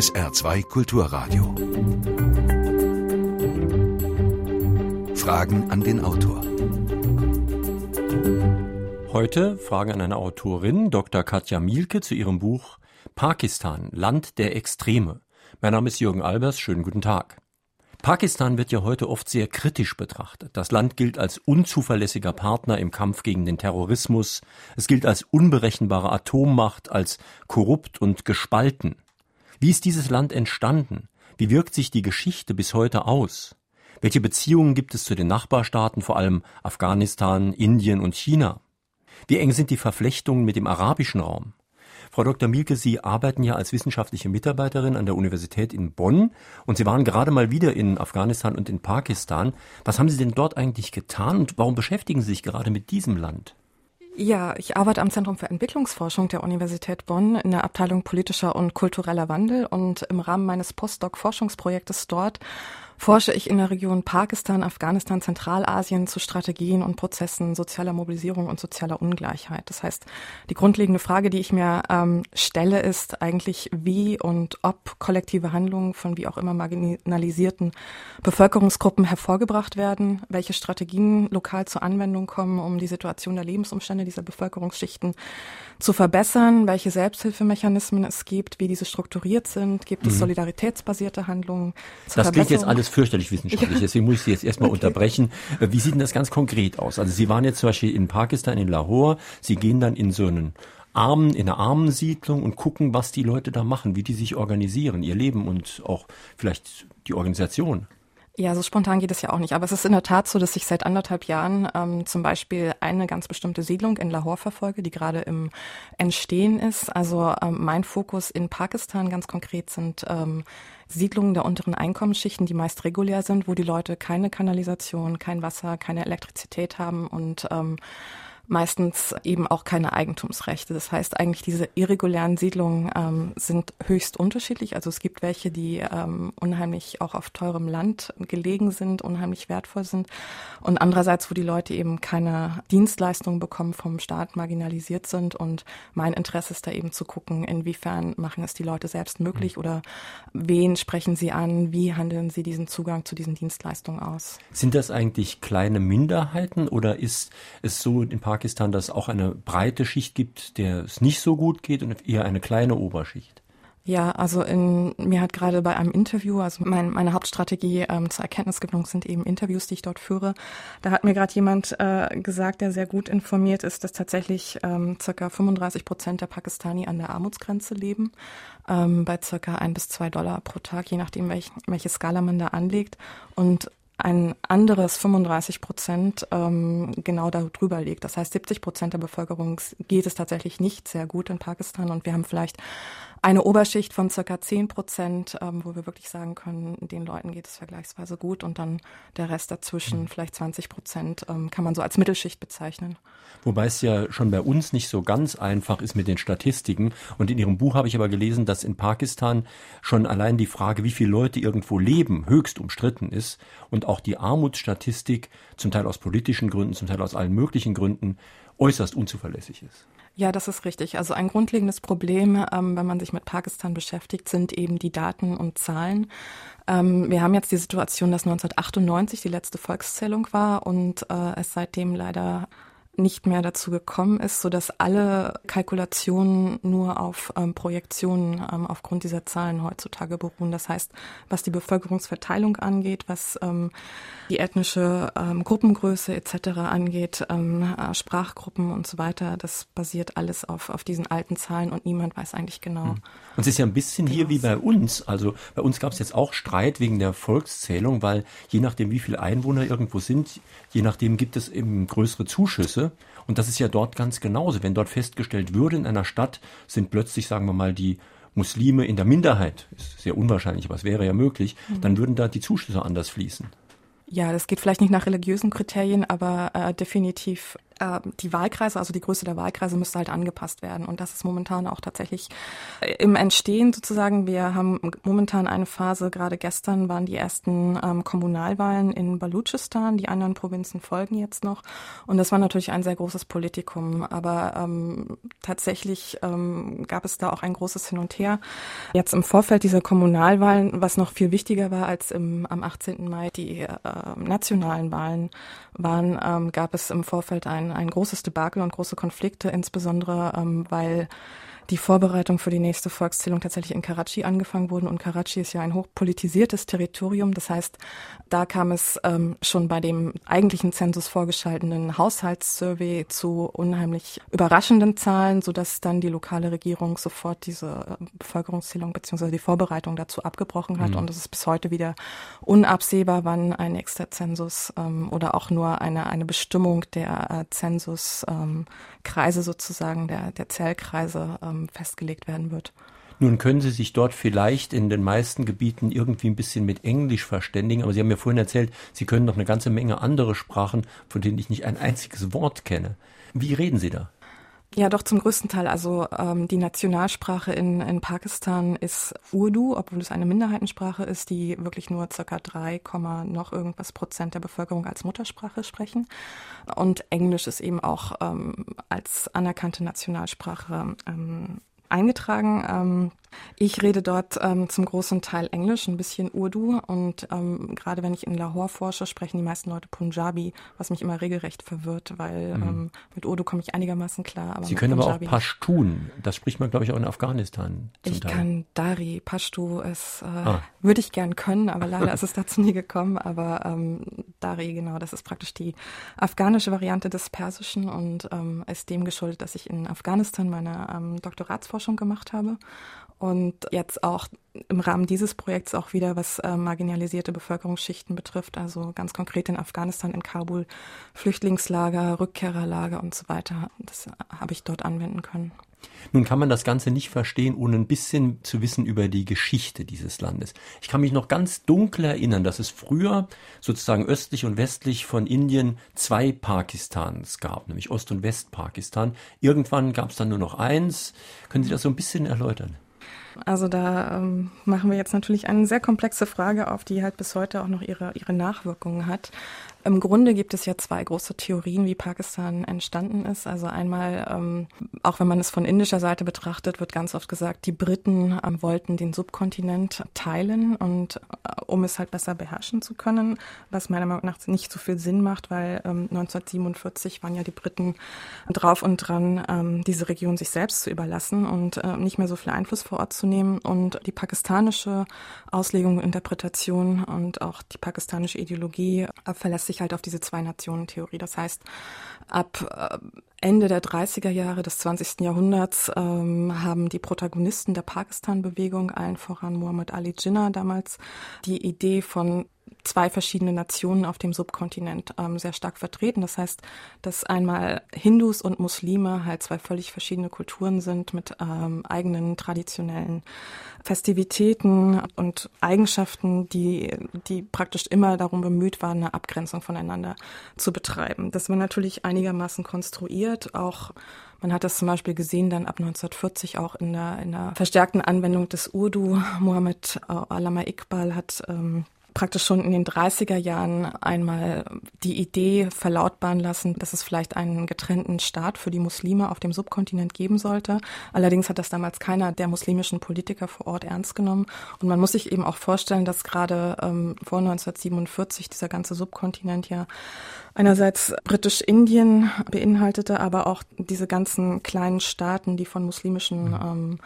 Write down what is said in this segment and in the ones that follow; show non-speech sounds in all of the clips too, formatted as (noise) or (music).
SR2 Kulturradio. Fragen an den Autor. Heute Fragen an eine Autorin, Dr. Katja Mielke, zu ihrem Buch Pakistan, Land der Extreme. Mein Name ist Jürgen Albers, schönen guten Tag. Pakistan wird ja heute oft sehr kritisch betrachtet. Das Land gilt als unzuverlässiger Partner im Kampf gegen den Terrorismus. Es gilt als unberechenbare Atommacht, als korrupt und gespalten. Wie ist dieses Land entstanden? Wie wirkt sich die Geschichte bis heute aus? Welche Beziehungen gibt es zu den Nachbarstaaten, vor allem Afghanistan, Indien und China? Wie eng sind die Verflechtungen mit dem arabischen Raum? Frau Dr. Mielke, Sie arbeiten ja als wissenschaftliche Mitarbeiterin an der Universität in Bonn und Sie waren gerade mal wieder in Afghanistan und in Pakistan. Was haben Sie denn dort eigentlich getan und warum beschäftigen Sie sich gerade mit diesem Land? Ja, ich arbeite am Zentrum für Entwicklungsforschung der Universität Bonn in der Abteilung politischer und kultureller Wandel und im Rahmen meines Postdoc-Forschungsprojektes dort forsche ich in der Region Pakistan, Afghanistan, Zentralasien zu Strategien und Prozessen sozialer Mobilisierung und sozialer Ungleichheit. Das heißt, die grundlegende Frage, die ich mir ähm, stelle, ist eigentlich, wie und ob kollektive Handlungen von wie auch immer marginalisierten Bevölkerungsgruppen hervorgebracht werden, welche Strategien lokal zur Anwendung kommen, um die Situation der Lebensumstände dieser Bevölkerungsschichten zu verbessern, welche Selbsthilfemechanismen es gibt, wie diese strukturiert sind, gibt es mhm. solidaritätsbasierte Handlungen. Das klingt jetzt alles fürchterlich wissenschaftlich, ja. deswegen muss ich Sie jetzt erstmal okay. unterbrechen. Äh, wie sieht denn das ganz konkret aus? Also Sie waren jetzt zum Beispiel in Pakistan, in Lahore, Sie gehen dann in so einen Armen, in einer Armensiedlung und gucken, was die Leute da machen, wie die sich organisieren, ihr Leben und auch vielleicht die Organisation. Ja, so spontan geht es ja auch nicht. Aber es ist in der Tat so, dass ich seit anderthalb Jahren ähm, zum Beispiel eine ganz bestimmte Siedlung in Lahore verfolge, die gerade im Entstehen ist. Also ähm, mein Fokus in Pakistan ganz konkret sind ähm, Siedlungen der unteren Einkommensschichten, die meist regulär sind, wo die Leute keine Kanalisation, kein Wasser, keine Elektrizität haben und ähm, meistens eben auch keine Eigentumsrechte. Das heißt eigentlich, diese irregulären Siedlungen ähm, sind höchst unterschiedlich. Also es gibt welche, die ähm, unheimlich auch auf teurem Land gelegen sind, unheimlich wertvoll sind. Und andererseits, wo die Leute eben keine Dienstleistungen bekommen vom Staat, marginalisiert sind. Und mein Interesse ist da eben zu gucken, inwiefern machen es die Leute selbst möglich mhm. oder wen sprechen sie an, wie handeln sie diesen Zugang zu diesen Dienstleistungen aus. Sind das eigentlich kleine Minderheiten oder ist es so in Park Pakistan, dass es auch eine breite Schicht gibt, der es nicht so gut geht und eher eine kleine Oberschicht? Ja, also in, mir hat gerade bei einem Interview, also mein, meine Hauptstrategie ähm, zur Erkenntnisgewinnung sind eben Interviews, die ich dort führe. Da hat mir gerade jemand äh, gesagt, der sehr gut informiert ist, dass tatsächlich ähm, circa 35 Prozent der Pakistani an der Armutsgrenze leben, ähm, bei circa ein bis zwei Dollar pro Tag, je nachdem, welch, welche Skala man da anlegt. Und ein anderes 35 Prozent ähm, genau darüber liegt. Das heißt, 70 Prozent der Bevölkerung geht es tatsächlich nicht sehr gut in Pakistan und wir haben vielleicht eine Oberschicht von circa 10 Prozent, ähm, wo wir wirklich sagen können, den Leuten geht es vergleichsweise gut und dann der Rest dazwischen, mhm. vielleicht 20 Prozent, ähm, kann man so als Mittelschicht bezeichnen. Wobei es ja schon bei uns nicht so ganz einfach ist mit den Statistiken. Und in Ihrem Buch habe ich aber gelesen, dass in Pakistan schon allein die Frage, wie viele Leute irgendwo leben, höchst umstritten ist und auch die Armutsstatistik, zum Teil aus politischen Gründen, zum Teil aus allen möglichen Gründen, äußerst unzuverlässig ist. Ja, das ist richtig. Also ein grundlegendes Problem, ähm, wenn man sich mit Pakistan beschäftigt, sind eben die Daten und Zahlen. Ähm, wir haben jetzt die Situation, dass 1998 die letzte Volkszählung war und äh, es seitdem leider nicht mehr dazu gekommen ist, so dass alle Kalkulationen nur auf ähm, Projektionen ähm, aufgrund dieser Zahlen heutzutage beruhen. Das heißt, was die Bevölkerungsverteilung angeht, was ähm, die ethnische ähm, Gruppengröße etc. angeht, ähm, äh, Sprachgruppen und so weiter, das basiert alles auf, auf diesen alten Zahlen und niemand weiß eigentlich genau. Hm. Und es ist ja ein bisschen hier wie bei uns. Also bei uns gab es jetzt auch Streit wegen der Volkszählung, weil je nachdem, wie viele Einwohner irgendwo sind, je nachdem gibt es eben größere Zuschüsse. Und das ist ja dort ganz genauso. Wenn dort festgestellt würde, in einer Stadt sind plötzlich, sagen wir mal, die Muslime in der Minderheit, ist sehr unwahrscheinlich, aber es wäre ja möglich, mhm. dann würden da die Zuschüsse anders fließen. Ja, das geht vielleicht nicht nach religiösen Kriterien, aber äh, definitiv äh, die Wahlkreise, also die Größe der Wahlkreise müsste halt angepasst werden. Und das ist momentan auch tatsächlich äh, im Entstehen sozusagen. Wir haben momentan eine Phase, gerade gestern waren die ersten ähm, Kommunalwahlen in Baluchistan, die anderen Provinzen folgen jetzt noch. Und das war natürlich ein sehr großes Politikum. Aber ähm, tatsächlich ähm, gab es da auch ein großes Hin und Her. Jetzt im Vorfeld dieser Kommunalwahlen, was noch viel wichtiger war als im, am 18. Mai die äh, nationalen Wahlen waren, ähm, gab es im Vorfeld ein ein, großes Debakel und große Konflikte, insbesondere ähm, weil die Vorbereitung für die nächste Volkszählung tatsächlich in Karachi angefangen wurden. Und Karachi ist ja ein hochpolitisiertes Territorium. Das heißt, da kam es ähm, schon bei dem eigentlichen Zensus vorgeschalteten Haushaltssurvey zu unheimlich überraschenden Zahlen, sodass dann die lokale Regierung sofort diese äh, Bevölkerungszählung bzw. die Vorbereitung dazu abgebrochen hat. Mhm. Und es ist bis heute wieder unabsehbar, wann ein nächster Zensus ähm, oder auch nur eine, eine Bestimmung der äh, Zensuskreise sozusagen, der, der Zellkreise ähm, festgelegt werden wird. Nun können Sie sich dort vielleicht in den meisten Gebieten irgendwie ein bisschen mit Englisch verständigen, aber Sie haben mir vorhin erzählt, Sie können noch eine ganze Menge andere Sprachen, von denen ich nicht ein einziges Wort kenne. Wie reden Sie da? Ja, doch zum größten Teil. Also ähm, die Nationalsprache in, in Pakistan ist Urdu, obwohl es eine Minderheitensprache ist, die wirklich nur circa drei noch irgendwas Prozent der Bevölkerung als Muttersprache sprechen. Und Englisch ist eben auch ähm, als anerkannte Nationalsprache ähm, eingetragen. Ähm, ich rede dort ähm, zum großen Teil Englisch, ein bisschen Urdu und ähm, gerade wenn ich in Lahore forsche, sprechen die meisten Leute Punjabi, was mich immer regelrecht verwirrt, weil mhm. ähm, mit Urdu komme ich einigermaßen klar. Aber Sie können Punjabi aber auch Pashtun, das spricht man glaube ich auch in Afghanistan. ich Teil. kann Dari, Pashtu, es äh, ah. würde ich gern können, aber leider ist es dazu nie gekommen. Aber ähm, Dari, genau, das ist praktisch die afghanische Variante des Persischen und ähm, ist dem geschuldet, dass ich in Afghanistan meine ähm, Doktoratsforschung gemacht habe und jetzt auch im Rahmen dieses Projekts auch wieder, was äh, marginalisierte Bevölkerungsschichten betrifft, also ganz konkret in Afghanistan, in Kabul, Flüchtlingslager, Rückkehrerlager und so weiter. Das habe ich dort anwenden können. Nun kann man das Ganze nicht verstehen, ohne ein bisschen zu wissen über die Geschichte dieses Landes. Ich kann mich noch ganz dunkel erinnern, dass es früher sozusagen östlich und westlich von Indien zwei Pakistans gab, nämlich Ost- und Westpakistan. Irgendwann gab es dann nur noch eins. Können Sie das so ein bisschen erläutern? Also da ähm, machen wir jetzt natürlich eine sehr komplexe Frage auf, die halt bis heute auch noch ihre, ihre Nachwirkungen hat. Im Grunde gibt es ja zwei große Theorien, wie Pakistan entstanden ist. Also einmal, ähm, auch wenn man es von indischer Seite betrachtet, wird ganz oft gesagt, die Briten ähm, wollten den Subkontinent teilen und äh, um es halt besser beherrschen zu können, was meiner Meinung nach nicht so viel Sinn macht, weil ähm, 1947 waren ja die Briten drauf und dran, ähm, diese Region sich selbst zu überlassen und äh, nicht mehr so viel Einfluss vor Ort zu nehmen. Und die pakistanische Auslegung Interpretation und auch die pakistanische Ideologie äh, verlässt sich halt auf diese Zwei-Nationen-Theorie. Das heißt, ab äh, Ende der 30er Jahre des 20. Jahrhunderts ähm, haben die Protagonisten der Pakistan-Bewegung, allen voran Muhammad Ali Jinnah damals, die Idee von zwei verschiedene Nationen auf dem Subkontinent ähm, sehr stark vertreten. Das heißt, dass einmal Hindus und Muslime halt zwei völlig verschiedene Kulturen sind mit ähm, eigenen traditionellen Festivitäten und Eigenschaften, die, die praktisch immer darum bemüht waren, eine Abgrenzung voneinander zu betreiben. Das war natürlich einigermaßen konstruiert, auch man hat das zum Beispiel gesehen dann ab 1940 auch in der, in der verstärkten Anwendung des Urdu. Mohammed äh, Alama Iqbal hat ähm, praktisch schon in den 30er Jahren einmal die Idee verlautbaren lassen, dass es vielleicht einen getrennten Staat für die Muslime auf dem Subkontinent geben sollte. Allerdings hat das damals keiner der muslimischen Politiker vor Ort ernst genommen. Und man muss sich eben auch vorstellen, dass gerade ähm, vor 1947 dieser ganze Subkontinent ja einerseits Britisch-Indien beinhaltete, aber auch diese ganzen kleinen Staaten, die von muslimischen mhm. ähm,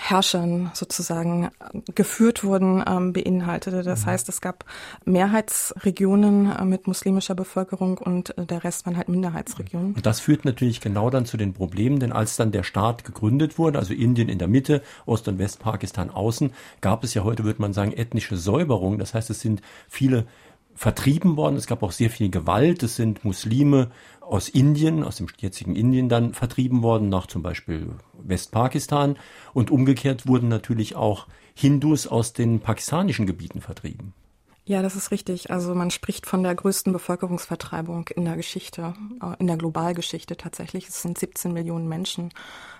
Herrschern sozusagen geführt wurden, ähm, beinhaltete. Das mhm. heißt, es gab Mehrheitsregionen äh, mit muslimischer Bevölkerung und äh, der Rest waren halt Minderheitsregionen. Und das führt natürlich genau dann zu den Problemen, denn als dann der Staat gegründet wurde, also Indien in der Mitte, Ost- und Westpakistan außen, gab es ja heute, würde man sagen, ethnische Säuberung. Das heißt, es sind viele vertrieben worden. Es gab auch sehr viel Gewalt. Es sind Muslime aus Indien, aus dem jetzigen Indien dann vertrieben worden, nach zum Beispiel Westpakistan. Und umgekehrt wurden natürlich auch Hindus aus den pakistanischen Gebieten vertrieben. Ja, das ist richtig. Also man spricht von der größten Bevölkerungsvertreibung in der Geschichte, äh, in der Globalgeschichte tatsächlich. Es sind 17 Millionen Menschen.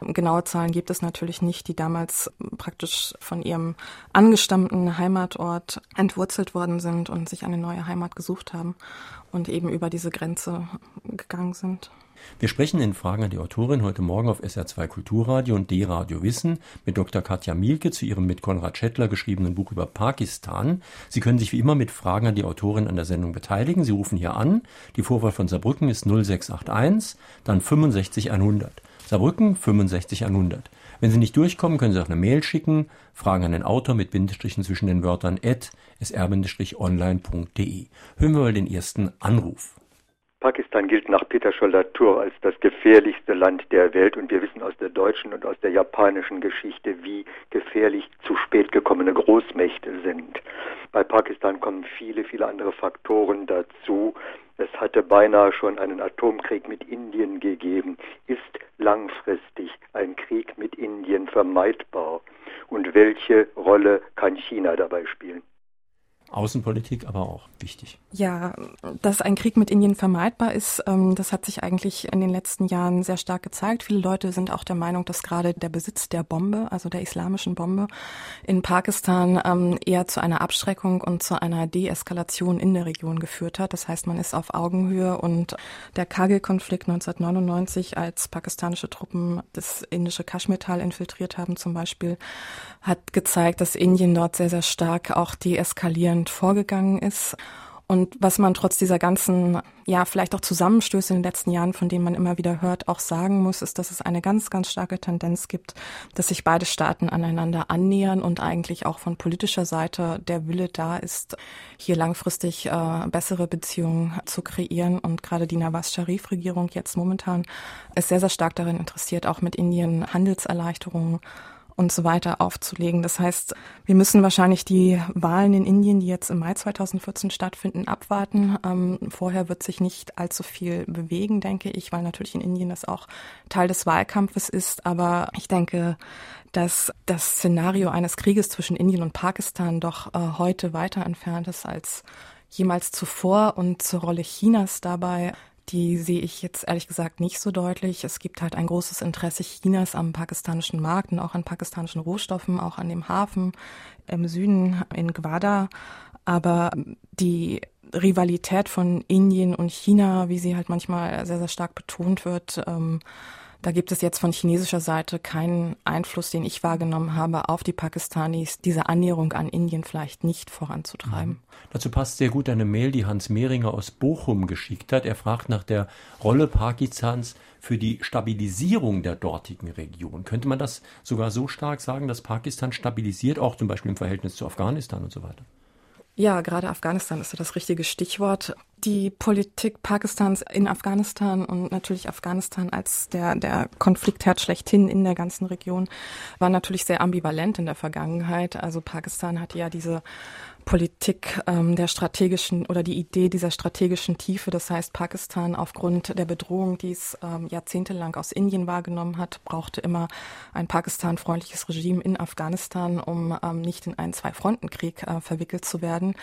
Genaue Zahlen gibt es natürlich nicht, die damals praktisch von ihrem angestammten Heimatort entwurzelt worden sind und sich eine neue Heimat gesucht haben und eben über diese Grenze gegangen sind. Wir sprechen in Fragen an die Autorin heute Morgen auf SR2 Kulturradio und D-Radio Wissen mit Dr. Katja Mielke zu ihrem mit Konrad Schettler geschriebenen Buch über Pakistan. Sie können sich wie immer mit Fragen an die Autorin an der Sendung beteiligen. Sie rufen hier an. Die Vorwahl von Saarbrücken ist 0681, dann 65100. Saarbrücken 65100. Wenn Sie nicht durchkommen, können Sie auch eine Mail schicken. Fragen an den Autor mit Bindestrichen zwischen den Wörtern at sr-online.de. Hören wir mal den ersten Anruf. Pakistan gilt nach Peter Scholl-Latour als das gefährlichste Land der Welt und wir wissen aus der deutschen und aus der japanischen Geschichte, wie gefährlich zu spät gekommene Großmächte sind. Bei Pakistan kommen viele, viele andere Faktoren dazu. Es hatte beinahe schon einen Atomkrieg mit Indien gegeben. Ist langfristig ein Krieg mit Indien vermeidbar? Und welche Rolle kann China dabei spielen? Außenpolitik aber auch wichtig. Ja, dass ein Krieg mit Indien vermeidbar ist, ähm, das hat sich eigentlich in den letzten Jahren sehr stark gezeigt. Viele Leute sind auch der Meinung, dass gerade der Besitz der Bombe, also der islamischen Bombe in Pakistan ähm, eher zu einer Abschreckung und zu einer Deeskalation in der Region geführt hat. Das heißt, man ist auf Augenhöhe und der Kargil-Konflikt 1999, als pakistanische Truppen das indische Kaschmirtal infiltriert haben zum Beispiel, hat gezeigt, dass Indien dort sehr, sehr stark auch deeskalieren Deutschland vorgegangen ist und was man trotz dieser ganzen, ja, vielleicht auch Zusammenstöße in den letzten Jahren, von denen man immer wieder hört, auch sagen muss, ist, dass es eine ganz, ganz starke Tendenz gibt, dass sich beide Staaten aneinander annähern und eigentlich auch von politischer Seite der Wille da ist, hier langfristig äh, bessere Beziehungen zu kreieren. Und gerade die Nawaz-Sharif-Regierung jetzt momentan ist sehr, sehr stark darin interessiert, auch mit Indien Handelserleichterungen und so weiter aufzulegen. Das heißt, wir müssen wahrscheinlich die Wahlen in Indien, die jetzt im Mai 2014 stattfinden, abwarten. Ähm, vorher wird sich nicht allzu viel bewegen, denke ich, weil natürlich in Indien das auch Teil des Wahlkampfes ist. Aber ich denke, dass das Szenario eines Krieges zwischen Indien und Pakistan doch äh, heute weiter entfernt ist als jemals zuvor und zur Rolle Chinas dabei die sehe ich jetzt ehrlich gesagt nicht so deutlich. Es gibt halt ein großes Interesse Chinas am pakistanischen Markt und auch an pakistanischen Rohstoffen, auch an dem Hafen im Süden in Gwada. Aber die Rivalität von Indien und China, wie sie halt manchmal sehr, sehr stark betont wird, ähm, da gibt es jetzt von chinesischer Seite keinen Einfluss, den ich wahrgenommen habe, auf die Pakistanis, diese Annäherung an Indien vielleicht nicht voranzutreiben. Mhm. Dazu passt sehr gut eine Mail, die Hans Mehringer aus Bochum geschickt hat. Er fragt nach der Rolle Pakistans für die Stabilisierung der dortigen Region. Könnte man das sogar so stark sagen, dass Pakistan stabilisiert, auch zum Beispiel im Verhältnis zu Afghanistan und so weiter? Ja, gerade Afghanistan ist ja das richtige Stichwort. Die Politik Pakistans in Afghanistan und natürlich Afghanistan als der, der Konfliktherd schlechthin in der ganzen Region war natürlich sehr ambivalent in der Vergangenheit. Also Pakistan hatte ja diese Politik ähm, der strategischen oder die Idee dieser strategischen Tiefe. Das heißt, Pakistan aufgrund der Bedrohung, die es ähm, jahrzehntelang aus Indien wahrgenommen hat, brauchte immer ein Pakistan-freundliches Regime in Afghanistan, um ähm, nicht in einen Zwei-Fronten-Krieg äh, verwickelt zu werden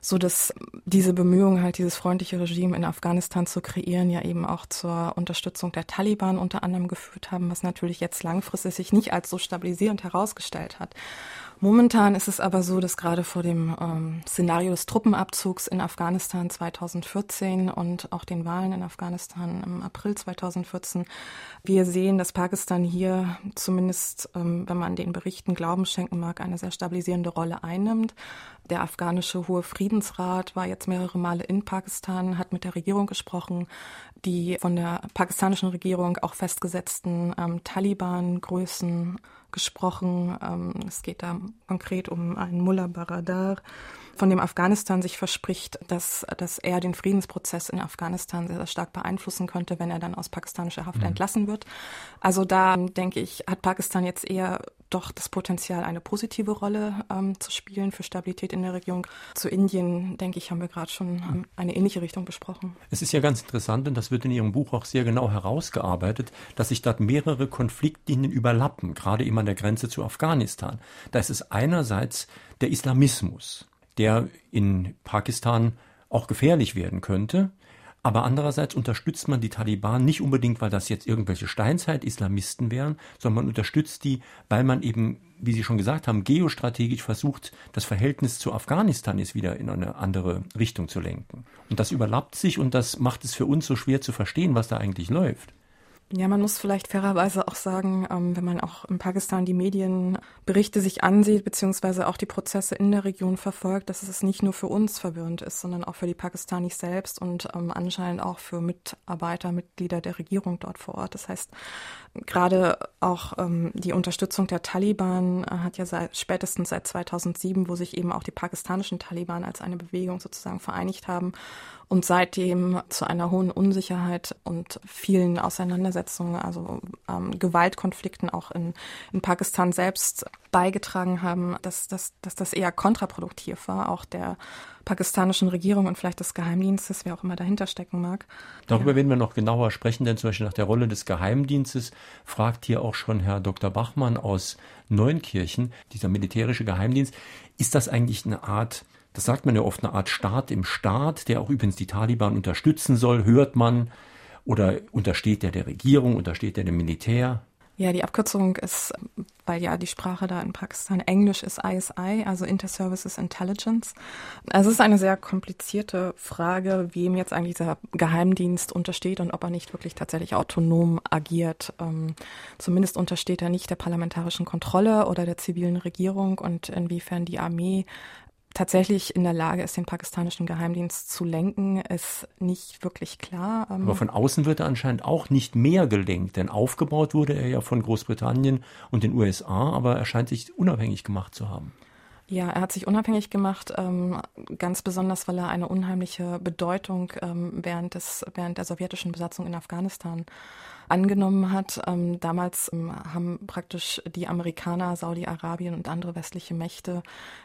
so dass diese Bemühungen halt dieses freundliche Regime in Afghanistan zu kreieren ja eben auch zur Unterstützung der Taliban unter anderem geführt haben, was natürlich jetzt langfristig sich nicht als so stabilisierend herausgestellt hat. Momentan ist es aber so, dass gerade vor dem ähm, Szenario des Truppenabzugs in Afghanistan 2014 und auch den Wahlen in Afghanistan im April 2014 wir sehen, dass Pakistan hier zumindest, ähm, wenn man den Berichten Glauben schenken mag, eine sehr stabilisierende Rolle einnimmt. Der afghanische Hohe Friedensrat war jetzt mehrere Male in Pakistan, hat mit der Regierung gesprochen, die von der pakistanischen Regierung auch festgesetzten ähm, Taliban-Größen gesprochen. Ähm, es geht da konkret um einen Mullah Baradar, von dem Afghanistan sich verspricht, dass, dass er den Friedensprozess in Afghanistan sehr, sehr stark beeinflussen könnte, wenn er dann aus pakistanischer Haft mhm. entlassen wird. Also da denke ich, hat Pakistan jetzt eher doch das Potenzial, eine positive Rolle ähm, zu spielen für Stabilität in der Region. Zu Indien, denke ich, haben wir gerade schon ähm, eine ähnliche Richtung besprochen. Es ist ja ganz interessant, und das wird in Ihrem Buch auch sehr genau herausgearbeitet, dass sich dort mehrere Konfliktlinien überlappen, gerade eben an der Grenze zu Afghanistan. Da ist es einerseits der Islamismus, der in Pakistan auch gefährlich werden könnte. Aber andererseits unterstützt man die Taliban nicht unbedingt, weil das jetzt irgendwelche Steinzeit-Islamisten wären, sondern man unterstützt die, weil man eben, wie Sie schon gesagt haben, geostrategisch versucht, das Verhältnis zu Afghanistan jetzt wieder in eine andere Richtung zu lenken. Und das überlappt sich und das macht es für uns so schwer zu verstehen, was da eigentlich läuft. Ja, man muss vielleicht fairerweise auch sagen, ähm, wenn man auch in Pakistan die Medienberichte sich ansieht, beziehungsweise auch die Prozesse in der Region verfolgt, dass es nicht nur für uns verwirrend ist, sondern auch für die Pakistanis selbst und ähm, anscheinend auch für Mitarbeiter, Mitglieder der Regierung dort vor Ort. Das heißt, gerade auch ähm, die Unterstützung der Taliban äh, hat ja seit, spätestens seit 2007, wo sich eben auch die pakistanischen Taliban als eine Bewegung sozusagen vereinigt haben und seitdem zu einer hohen Unsicherheit und vielen Auseinandersetzungen, also ähm, Gewaltkonflikten auch in, in Pakistan selbst beigetragen haben, dass, dass, dass das eher kontraproduktiv war, auch der pakistanischen Regierung und vielleicht des Geheimdienstes, wer auch immer dahinter stecken mag. Darüber ja. werden wir noch genauer sprechen, denn zum Beispiel nach der Rolle des Geheimdienstes fragt hier auch schon Herr Dr. Bachmann aus Neunkirchen, dieser militärische Geheimdienst, ist das eigentlich eine Art das sagt man ja oft, eine Art Staat im Staat, der auch übrigens die Taliban unterstützen soll, hört man. Oder untersteht der der Regierung, untersteht der dem Militär? Ja, die Abkürzung ist, weil ja die Sprache da in Pakistan Englisch ist ISI, also Inter-Services Intelligence. Also es ist eine sehr komplizierte Frage, wem jetzt eigentlich dieser Geheimdienst untersteht und ob er nicht wirklich tatsächlich autonom agiert. Ähm, zumindest untersteht er nicht der parlamentarischen Kontrolle oder der zivilen Regierung und inwiefern die Armee tatsächlich in der Lage ist, den pakistanischen Geheimdienst zu lenken, ist nicht wirklich klar. Ähm, Aber von außen wird er anscheinend auch nicht mehr gelenkt, denn aufgebaut wurde er ja von Großbritannien und den USA, aber er scheint sich unabhängig gemacht zu haben. Ja, er hat sich unabhängig gemacht, ähm, ganz besonders, weil er eine unheimliche Bedeutung ähm, während, des, während der sowjetischen Besatzung in Afghanistan angenommen hat. Ähm, damals ähm, haben praktisch die Amerikaner, Saudi-Arabien und andere westliche Mächte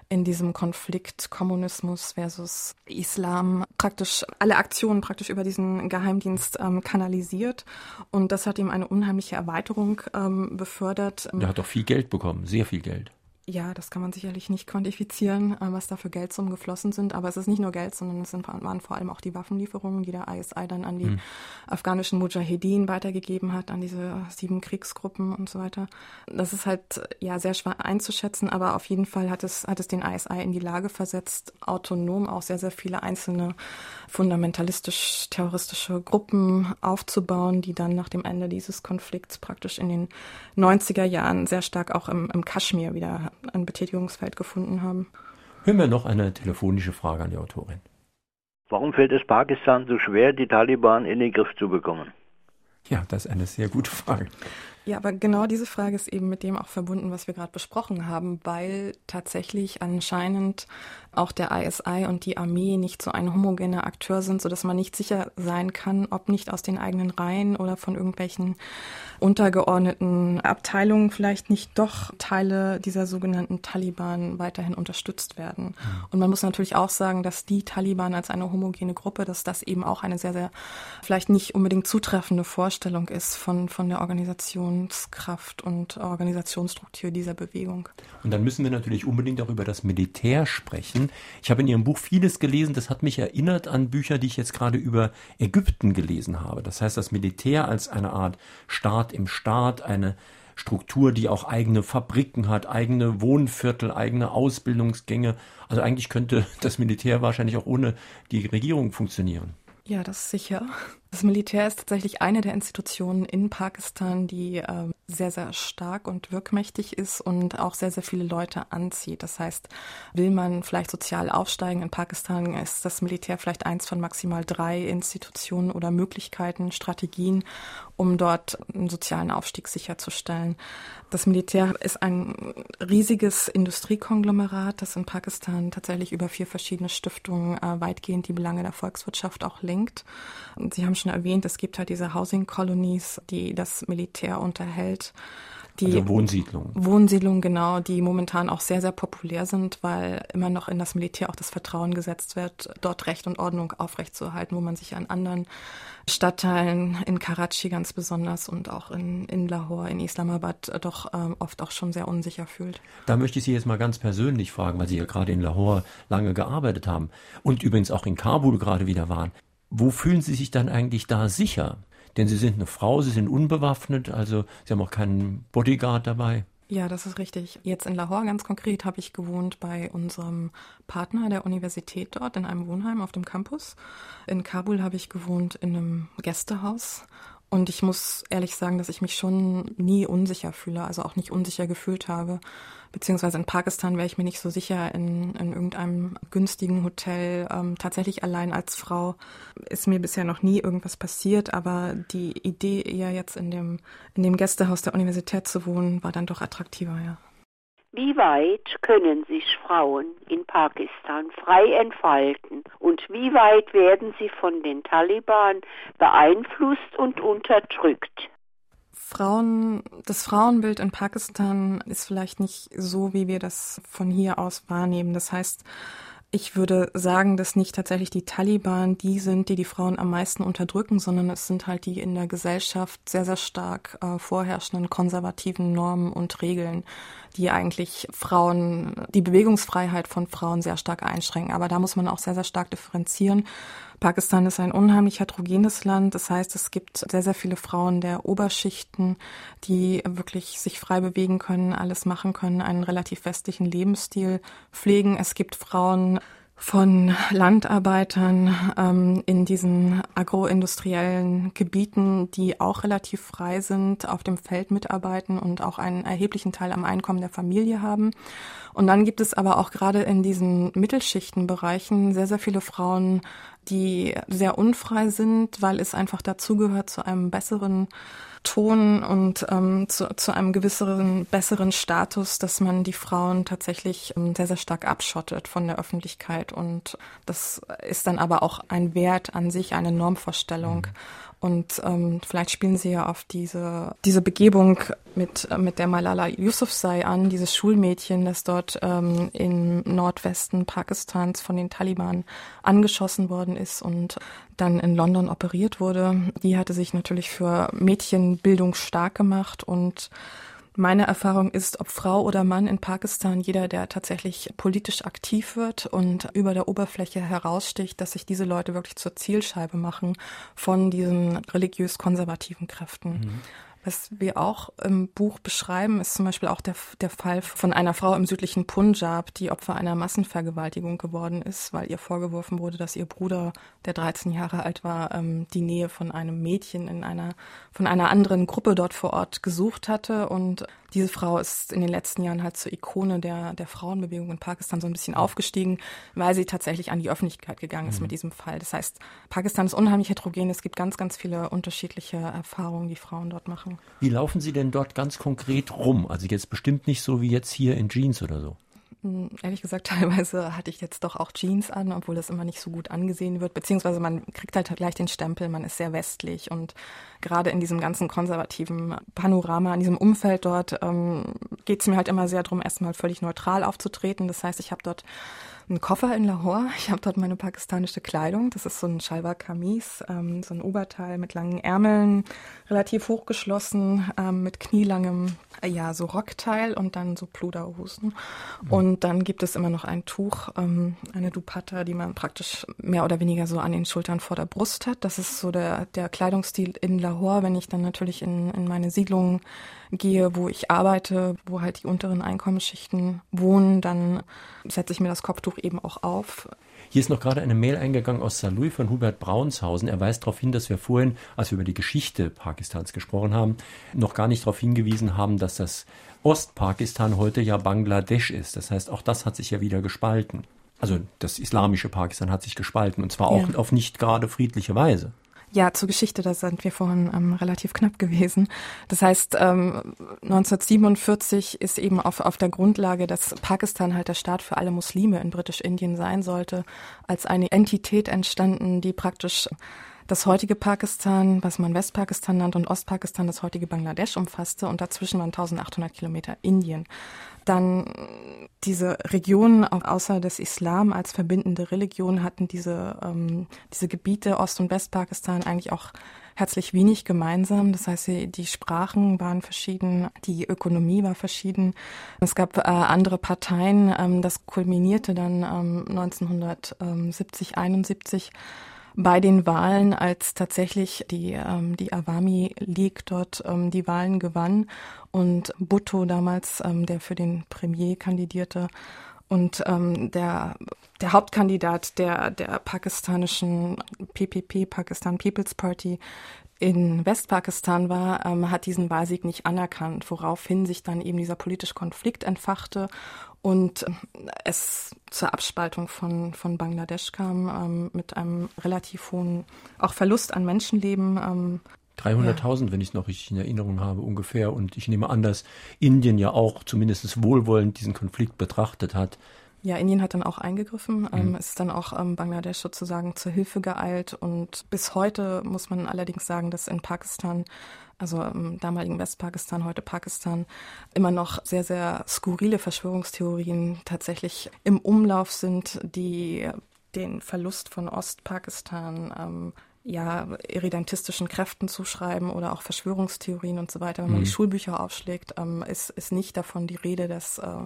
in diesem Konflikt Kommunismus versus Islam praktisch alle Aktionen praktisch über diesen Geheimdienst ähm, kanalisiert. Und das hat ihm eine unheimliche Erweiterung ähm, befördert. Er hat doch viel Geld bekommen, sehr viel Geld. Ja, das kann man sicherlich nicht quantifizieren, äh, was da für Geldsummen geflossen sind. Aber es ist nicht nur Geld, sondern es sind, waren vor allem auch die Waffenlieferungen, die der ISI dann an die hm. afghanischen Mujahedin weitergegeben hat, an diese sieben Kriegsgruppen und so weiter. Das ist halt ja sehr schwer einzuschätzen, aber auf jeden Fall hat es, hat es den ISI in die Lage versetzt, autonom auch sehr, sehr viele einzelne fundamentalistisch-terroristische Gruppen aufzubauen, die dann nach dem Ende dieses Konflikts praktisch in den 90er Jahren sehr stark auch im, im Kaschmir wieder ein Betätigungsfeld gefunden haben. Hören wir noch eine telefonische Frage an die Autorin. Warum fällt es Pakistan so schwer, die Taliban in den Griff zu bekommen? Ja, das ist eine sehr gute Frage. Ja, aber genau diese Frage ist eben mit dem auch verbunden, was wir gerade besprochen haben, weil tatsächlich anscheinend auch der ISI und die Armee nicht so ein homogener Akteur sind, so dass man nicht sicher sein kann, ob nicht aus den eigenen Reihen oder von irgendwelchen untergeordneten Abteilungen vielleicht nicht doch Teile dieser sogenannten Taliban weiterhin unterstützt werden. Und man muss natürlich auch sagen, dass die Taliban als eine homogene Gruppe, dass das eben auch eine sehr, sehr vielleicht nicht unbedingt zutreffende Vorstellung ist von, von der Organisationskraft und Organisationsstruktur dieser Bewegung. Und dann müssen wir natürlich unbedingt auch über das Militär sprechen lesen. Ich habe in Ihrem Buch vieles gelesen, das hat mich erinnert an Bücher, die ich jetzt gerade über Ägypten gelesen habe. Das heißt, das Militär als eine Art Staat im Staat, eine Struktur, die auch eigene Fabriken hat, eigene Wohnviertel, eigene Ausbildungsgänge. Also eigentlich könnte (laughs) das Militär wahrscheinlich auch ohne die Regierung funktionieren. Ja, das ist sicher. Das Militär ist tatsächlich eine der Institutionen in Pakistan, die äh, sehr, sehr stark und wirkmächtig ist und auch sehr, sehr viele Leute anzieht. Das heißt, will man vielleicht sozial aufsteigen in Pakistan, ist das Militär vielleicht eins von maximal drei Institutionen oder Möglichkeiten, Strategien, um dort einen sozialen Aufstieg sicherzustellen. Das Militär ist ein riesiges Industriekonglomerat, das in Pakistan tatsächlich über vier verschiedene Stiftungen äh, weitgehend die Belange der Volkswirtschaft auch lenkt. Und Sie haben schon erwähnt, es gibt halt diese Housing Colonies, die das Militär unterhält. Die also Wohnsiedlungen. Wohnsiedlungen, genau, die momentan auch sehr, sehr populär sind, weil immer noch in das Militär auch das Vertrauen gesetzt wird, dort Recht und Ordnung aufrechtzuerhalten, wo man sich an anderen Stadtteilen, in Karachi ganz besonders und auch in, in Lahore, in Islamabad doch ähm, oft auch schon sehr unsicher fühlt. Da möchte ich Sie jetzt mal ganz persönlich fragen, weil Sie ja gerade in Lahore lange gearbeitet haben und übrigens auch in Kabul gerade wieder waren. Wo fühlen Sie sich dann eigentlich da sicher? Denn Sie sind eine Frau, Sie sind unbewaffnet, also Sie haben auch keinen Bodyguard dabei. Ja, das ist richtig. Jetzt in Lahore ganz konkret habe ich gewohnt bei unserem Partner der Universität dort in einem Wohnheim auf dem Campus. In Kabul habe ich gewohnt in einem Gästehaus und ich muss ehrlich sagen, dass ich mich schon nie unsicher fühle, also auch nicht unsicher gefühlt habe. Beziehungsweise in Pakistan wäre ich mir nicht so sicher in, in irgendeinem günstigen Hotel. Ähm, tatsächlich allein als Frau ist mir bisher noch nie irgendwas passiert, aber die Idee, eher jetzt in dem, in dem Gästehaus der Universität zu wohnen, war dann doch attraktiver, ja. Wie weit können sich Frauen in Pakistan frei entfalten und wie weit werden sie von den Taliban beeinflusst und unterdrückt? Frauen, das Frauenbild in Pakistan ist vielleicht nicht so, wie wir das von hier aus wahrnehmen. Das heißt, ich würde sagen, dass nicht tatsächlich die Taliban die sind, die die Frauen am meisten unterdrücken, sondern es sind halt die in der Gesellschaft sehr, sehr stark äh, vorherrschenden konservativen Normen und Regeln, die eigentlich Frauen, die Bewegungsfreiheit von Frauen sehr stark einschränken. Aber da muss man auch sehr, sehr stark differenzieren. Pakistan ist ein unheimlich heterogenes Land. Das heißt, es gibt sehr, sehr viele Frauen der Oberschichten, die wirklich sich frei bewegen können, alles machen können, einen relativ westlichen Lebensstil pflegen. Es gibt Frauen, von Landarbeitern ähm, in diesen agroindustriellen Gebieten, die auch relativ frei sind, auf dem Feld mitarbeiten und auch einen erheblichen Teil am Einkommen der Familie haben. Und dann gibt es aber auch gerade in diesen Mittelschichtenbereichen sehr, sehr viele Frauen, die sehr unfrei sind, weil es einfach dazugehört zu einem besseren Ton und ähm, zu, zu einem gewisseren, besseren Status, dass man die Frauen tatsächlich ähm, sehr, sehr stark abschottet von der Öffentlichkeit. Und das ist dann aber auch ein Wert an sich, eine Normvorstellung. Mhm. Und ähm, vielleicht spielen Sie ja auf diese, diese Begebung mit, äh, mit der Malala Yousafzai an, dieses Schulmädchen, das dort ähm, im Nordwesten Pakistans von den Taliban angeschossen worden ist und dann in London operiert wurde. Die hatte sich natürlich für Mädchenbildung stark gemacht und meine Erfahrung ist, ob Frau oder Mann in Pakistan, jeder, der tatsächlich politisch aktiv wird und über der Oberfläche heraussticht, dass sich diese Leute wirklich zur Zielscheibe machen von diesen religiös-konservativen Kräften. Mhm. Was wir auch im Buch beschreiben, ist zum Beispiel auch der, der Fall von einer Frau im südlichen Punjab, die Opfer einer Massenvergewaltigung geworden ist, weil ihr vorgeworfen wurde, dass ihr Bruder, der 13 Jahre alt war, ähm, die Nähe von einem Mädchen in einer, von einer anderen Gruppe dort vor Ort gesucht hatte. Und diese Frau ist in den letzten Jahren halt zur Ikone der, der Frauenbewegung in Pakistan so ein bisschen aufgestiegen, weil sie tatsächlich an die Öffentlichkeit gegangen ist mhm. mit diesem Fall. Das heißt, Pakistan ist unheimlich heterogen. Es gibt ganz, ganz viele unterschiedliche Erfahrungen, die Frauen dort machen. Wie laufen Sie denn dort ganz konkret rum? Also jetzt bestimmt nicht so wie jetzt hier in Jeans oder so. Ehrlich gesagt, (laughs) teilweise hatte ich jetzt doch auch Jeans an, obwohl das immer nicht so gut angesehen wird. Beziehungsweise man kriegt halt gleich den Stempel, man ist sehr westlich. Und gerade in diesem ganzen konservativen Panorama, in diesem Umfeld dort, ähm, geht es mir halt immer sehr darum, erstmal völlig neutral aufzutreten. Das heißt, ich habe dort einen Koffer in Lahore. Ich habe dort meine pakistanische Kleidung. Das ist so ein Shalwar Kamis, ähm, so ein Oberteil mit langen Ärmeln, relativ hochgeschlossen, ähm, mit knielangem, ja, so Rockteil und dann so Pluderhosen. Und dann gibt es immer noch ein Tuch, ähm, eine Dupatta, die man praktisch mehr oder weniger so an den Schultern vor der Brust hat. Das ist so der, der Kleidungsstil in Lahore, wenn ich dann natürlich in, in meine Siedlung gehe, wo ich arbeite, wo halt die unteren Einkommensschichten wohnen, dann setze ich mir das Kopftuch eben auch auf. Hier ist noch gerade eine Mail eingegangen aus St. Louis von Hubert Braunshausen. Er weist darauf hin, dass wir vorhin, als wir über die Geschichte Pakistans gesprochen haben, noch gar nicht darauf hingewiesen haben, dass das Ostpakistan heute ja Bangladesch ist. Das heißt, auch das hat sich ja wieder gespalten. Also das islamische Pakistan hat sich gespalten und zwar auch ja. auf nicht gerade friedliche Weise. Ja, zur Geschichte, da sind wir vorhin ähm, relativ knapp gewesen. Das heißt, ähm, 1947 ist eben auf, auf der Grundlage, dass Pakistan halt der Staat für alle Muslime in Britisch-Indien sein sollte, als eine Entität entstanden, die praktisch das heutige Pakistan, was man Westpakistan nannt, und Ostpakistan das heutige Bangladesch umfasste und dazwischen waren 1800 Kilometer Indien. Dann diese Regionen, außer des Islam als verbindende Religion, hatten diese, ähm, diese Gebiete Ost- und Westpakistan eigentlich auch herzlich wenig gemeinsam. Das heißt, die Sprachen waren verschieden, die Ökonomie war verschieden. Es gab äh, andere Parteien. Ähm, das kulminierte dann ähm, 1970, 71 bei den Wahlen, als tatsächlich die, ähm, die Awami League dort ähm, die Wahlen gewann und Bhutto damals, ähm, der für den Premier kandidierte, und ähm, der, der Hauptkandidat der, der pakistanischen PPP, Pakistan People's Party, in Westpakistan war, ähm, hat diesen Wahlsieg nicht anerkannt, woraufhin sich dann eben dieser politische Konflikt entfachte und es zur Abspaltung von, von Bangladesch kam, ähm, mit einem relativ hohen, auch Verlust an Menschenleben. Ähm, 300.000, ja. wenn ich es noch richtig in Erinnerung habe, ungefähr. Und ich nehme an, dass Indien ja auch zumindest wohlwollend diesen Konflikt betrachtet hat. Ja, Indien hat dann auch eingegriffen. Ähm, mhm. es ist dann auch ähm, Bangladesch sozusagen zur Hilfe geeilt. Und bis heute muss man allerdings sagen, dass in Pakistan, also im damaligen Westpakistan, heute Pakistan, immer noch sehr, sehr skurrile Verschwörungstheorien tatsächlich im Umlauf sind, die den Verlust von Ostpakistan ähm, ja, irredentistischen Kräften zuschreiben oder auch Verschwörungstheorien und so weiter. Wenn man mhm. die Schulbücher aufschlägt, ähm, ist, ist nicht davon die Rede, dass äh,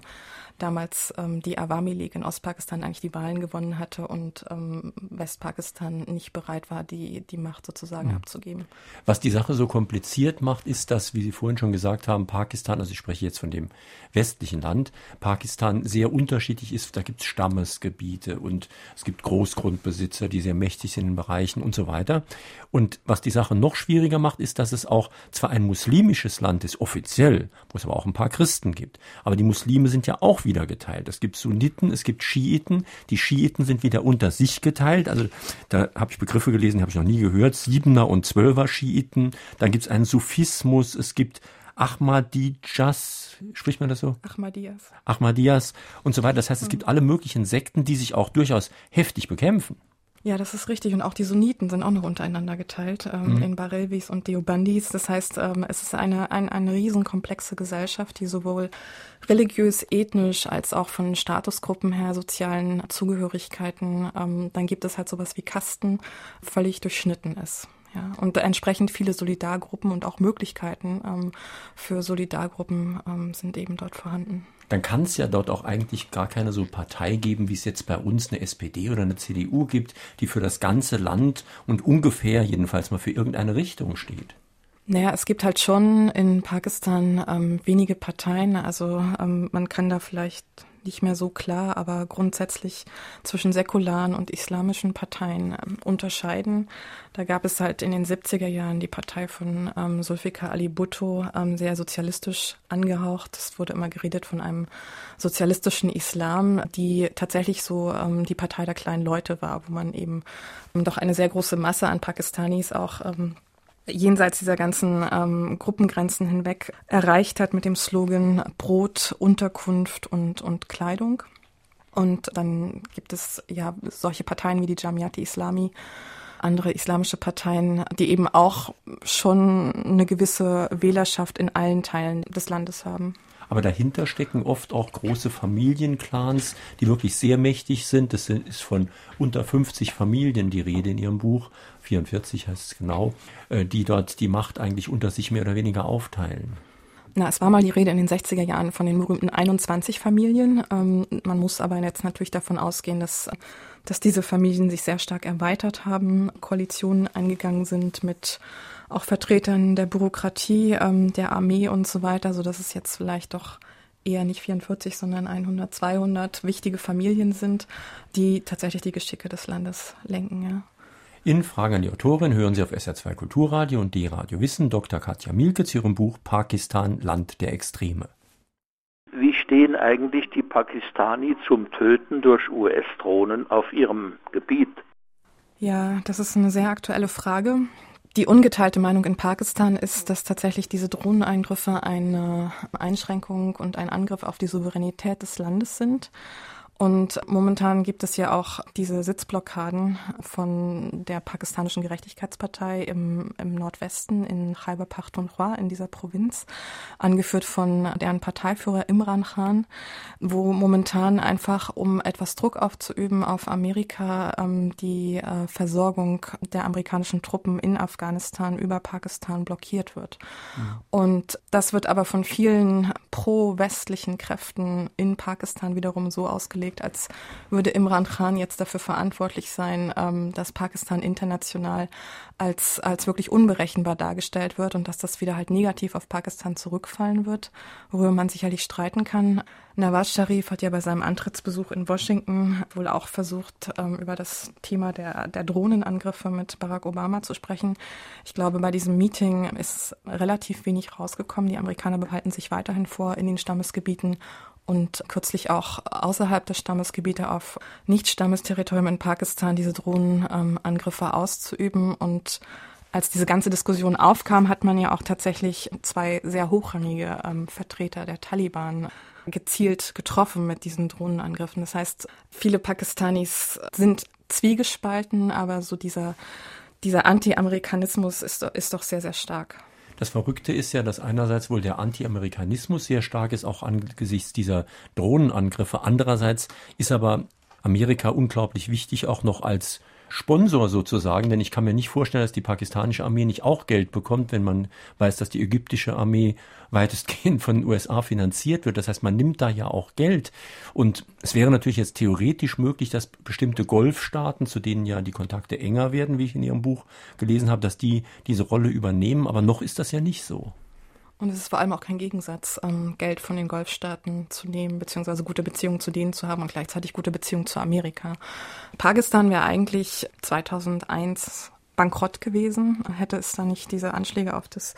damals ähm, die Awami League in Ostpakistan eigentlich die Wahlen gewonnen hatte und ähm, Westpakistan nicht bereit war, die, die Macht sozusagen mhm. abzugeben. Was die Sache so kompliziert macht, ist, dass, wie Sie vorhin schon gesagt haben, Pakistan, also ich spreche jetzt von dem westlichen Land, Pakistan sehr unterschiedlich ist. Da gibt es Stammesgebiete und es gibt Großgrundbesitzer, die sehr mächtig sind in Bereichen und so weiter. Und was die Sache noch schwieriger macht, ist, dass es auch zwar ein muslimisches Land ist, offiziell, wo es aber auch ein paar Christen gibt, aber die Muslime sind ja auch wieder geteilt. Es gibt Sunniten, es gibt Schiiten. Die Schiiten sind wieder unter sich geteilt. Also da habe ich Begriffe gelesen, die habe ich noch nie gehört. Siebener und Zwölfer Schiiten. Dann gibt es einen Sufismus. Es gibt Ahmadijas, spricht man das so? Ahmadiyas. Ahmadiyas und so weiter. Das heißt, es gibt alle möglichen Sekten, die sich auch durchaus heftig bekämpfen. Ja, das ist richtig. Und auch die Sunniten sind auch noch untereinander geteilt ähm, mhm. in Barelvis und Deobandis. Das heißt, ähm, es ist eine, ein, eine riesenkomplexe Gesellschaft, die sowohl religiös, ethnisch als auch von Statusgruppen her, sozialen Zugehörigkeiten, ähm, dann gibt es halt sowas wie Kasten, völlig durchschnitten ist. Ja, und entsprechend viele Solidargruppen und auch Möglichkeiten ähm, für Solidargruppen ähm, sind eben dort vorhanden dann kann es ja dort auch eigentlich gar keine so Partei geben, wie es jetzt bei uns eine SPD oder eine CDU gibt, die für das ganze Land und ungefähr jedenfalls mal für irgendeine Richtung steht. Naja, es gibt halt schon in Pakistan ähm, wenige Parteien. Also ähm, man kann da vielleicht nicht mehr so klar, aber grundsätzlich zwischen säkularen und islamischen Parteien ähm, unterscheiden. Da gab es halt in den 70er Jahren die Partei von ähm, Zulfikar Ali Bhutto, ähm, sehr sozialistisch angehaucht. Es wurde immer geredet von einem sozialistischen Islam, die tatsächlich so ähm, die Partei der kleinen Leute war, wo man eben ähm, doch eine sehr große Masse an Pakistanis auch ähm, jenseits dieser ganzen ähm, Gruppengrenzen hinweg erreicht hat mit dem Slogan Brot, Unterkunft und, und Kleidung. Und dann gibt es ja solche Parteien wie die Jamiat Islami, andere islamische Parteien, die eben auch schon eine gewisse Wählerschaft in allen Teilen des Landes haben. Aber dahinter stecken oft auch große Familienclans, die wirklich sehr mächtig sind. Das ist von unter 50 Familien die Rede in Ihrem Buch. 44 heißt es genau, äh, die dort die Macht eigentlich unter sich mehr oder weniger aufteilen. Na, es war mal die Rede in den 60er Jahren von den berühmten 21 Familien. Ähm, man muss aber jetzt natürlich davon ausgehen, dass, dass diese Familien sich sehr stark erweitert haben, Koalitionen eingegangen sind mit auch Vertretern der Bürokratie, ähm, der Armee und so weiter, so dass es jetzt vielleicht doch eher nicht 44, sondern 100, 200 wichtige Familien sind, die tatsächlich die Geschicke des Landes lenken. Ja. In Fragen an die Autorin hören Sie auf SR2 Kulturradio und D-Radio Wissen Dr. Katja Mielke zu ihrem Buch Pakistan, Land der Extreme. Wie stehen eigentlich die Pakistani zum Töten durch US-Drohnen auf ihrem Gebiet? Ja, das ist eine sehr aktuelle Frage. Die ungeteilte Meinung in Pakistan ist, dass tatsächlich diese Drohneneingriffe eine Einschränkung und ein Angriff auf die Souveränität des Landes sind Und momentan gibt es ja auch diese Sitzblockaden von der pakistanischen Gerechtigkeitspartei im, im Nordwesten in Khyber Pakhtunkhwa in dieser Provinz, angeführt von deren Parteiführer Imran Khan, wo momentan einfach, um etwas Druck aufzuüben auf Amerika, ähm, die äh, Versorgung der amerikanischen Truppen in Afghanistan über Pakistan blockiert wird. Mhm. Und das wird aber von vielen pro-westlichen Kräften in Pakistan wiederum so ausgelegt, dargelegt, als würde Imran Khan jetzt dafür verantwortlich sein, ähm, dass Pakistan international als, als wirklich unberechenbar dargestellt wird und dass das wieder halt negativ auf Pakistan zurückfallen wird, worüber man sicherlich streiten kann. Nawaz Sharif hat ja bei seinem Antrittsbesuch in Washington wohl auch versucht, ähm, über das Thema der, der Drohnenangriffe mit Barack Obama zu sprechen. Ich glaube, bei diesem Meeting ist relativ wenig rausgekommen. Die Amerikaner behalten sich weiterhin vor, in den Stammesgebieten und kürzlich auch außerhalb der Stammesgebiete auf Nicht-Stammesterritorium in Pakistan diese Drohnenangriffe auszuüben. Und als diese ganze Diskussion aufkam, hat man ja auch tatsächlich zwei sehr hochrangige ähm, Vertreter der Taliban gezielt getroffen mit diesen Drohnenangriffen. Das heißt, viele Pakistanis sind zwiegespalten, aber so dieser, dieser Anti-Amerikanismus ist, ist doch sehr, sehr stark. Das Verrückte ist ja, dass einerseits wohl der Anti-Amerikanismus sehr stark ist, auch angesichts dieser Drohnenangriffe. Andererseits ist aber Amerika unglaublich wichtig, auch noch als Sponsor sozusagen, denn ich kann mir nicht vorstellen, dass die pakistanische Armee nicht auch Geld bekommt, wenn man weiß, dass die ägyptische Armee weitestgehend von den USA finanziert wird. Das heißt, man nimmt da ja auch Geld. Und es wäre natürlich jetzt theoretisch möglich, dass bestimmte Golfstaaten, zu denen ja die Kontakte enger werden, wie ich in Ihrem Buch gelesen habe, dass die diese Rolle übernehmen. Aber noch ist das ja nicht so. Und es ist vor allem auch kein Gegensatz, ähm, Geld von den Golfstaaten zu nehmen, beziehungsweise gute Beziehungen zu denen zu haben und gleichzeitig gute Beziehungen zu Amerika. Pakistan wäre eigentlich 2001 bankrott gewesen, hätte es da nicht diese Anschläge auf das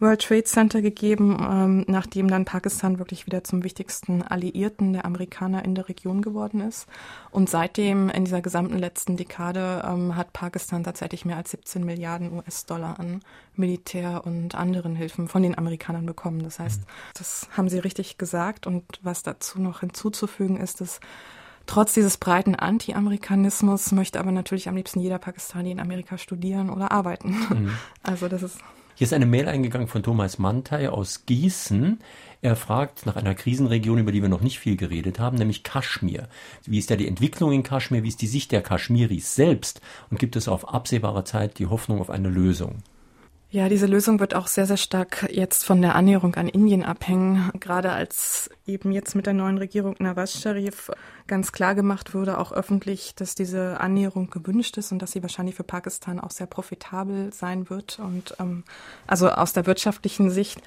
World Trade Center gegeben, ähm, nachdem dann Pakistan wirklich wieder zum wichtigsten Alliierten der Amerikaner in der Region geworden ist. Und seitdem in dieser gesamten letzten Dekade ähm, hat Pakistan tatsächlich mehr als 17 Milliarden US-Dollar an Militär und anderen Hilfen von den Amerikanern bekommen. Das heißt, das haben Sie richtig gesagt. Und was dazu noch hinzuzufügen ist, dass Trotz dieses breiten Anti-Amerikanismus möchte aber natürlich am liebsten jeder Pakistani in Amerika studieren oder arbeiten. Mhm. (laughs) Also das ist hier ist eine Mail eingegangen von Thomas Mantei aus Gießen. Er fragt nach einer Krisenregion, über die wir noch nicht viel geredet haben, nämlich Kaschmir. Wie ist da die Entwicklung in Kaschmir? Wie ist die Sicht der Kaschmiris selbst? Und gibt es auf absehbare Zeit die Hoffnung auf eine Lösung? Ja, diese Lösung wird auch sehr, sehr stark jetzt von der Annäherung an Indien abhängen. Gerade als eben jetzt mit der neuen Regierung Nawaz Sharif ganz klar gemacht wurde, auch öffentlich, dass diese Annäherung gewünscht ist und dass sie wahrscheinlich für Pakistan auch sehr profitabel sein wird. Und ähm, also aus der wirtschaftlichen Sicht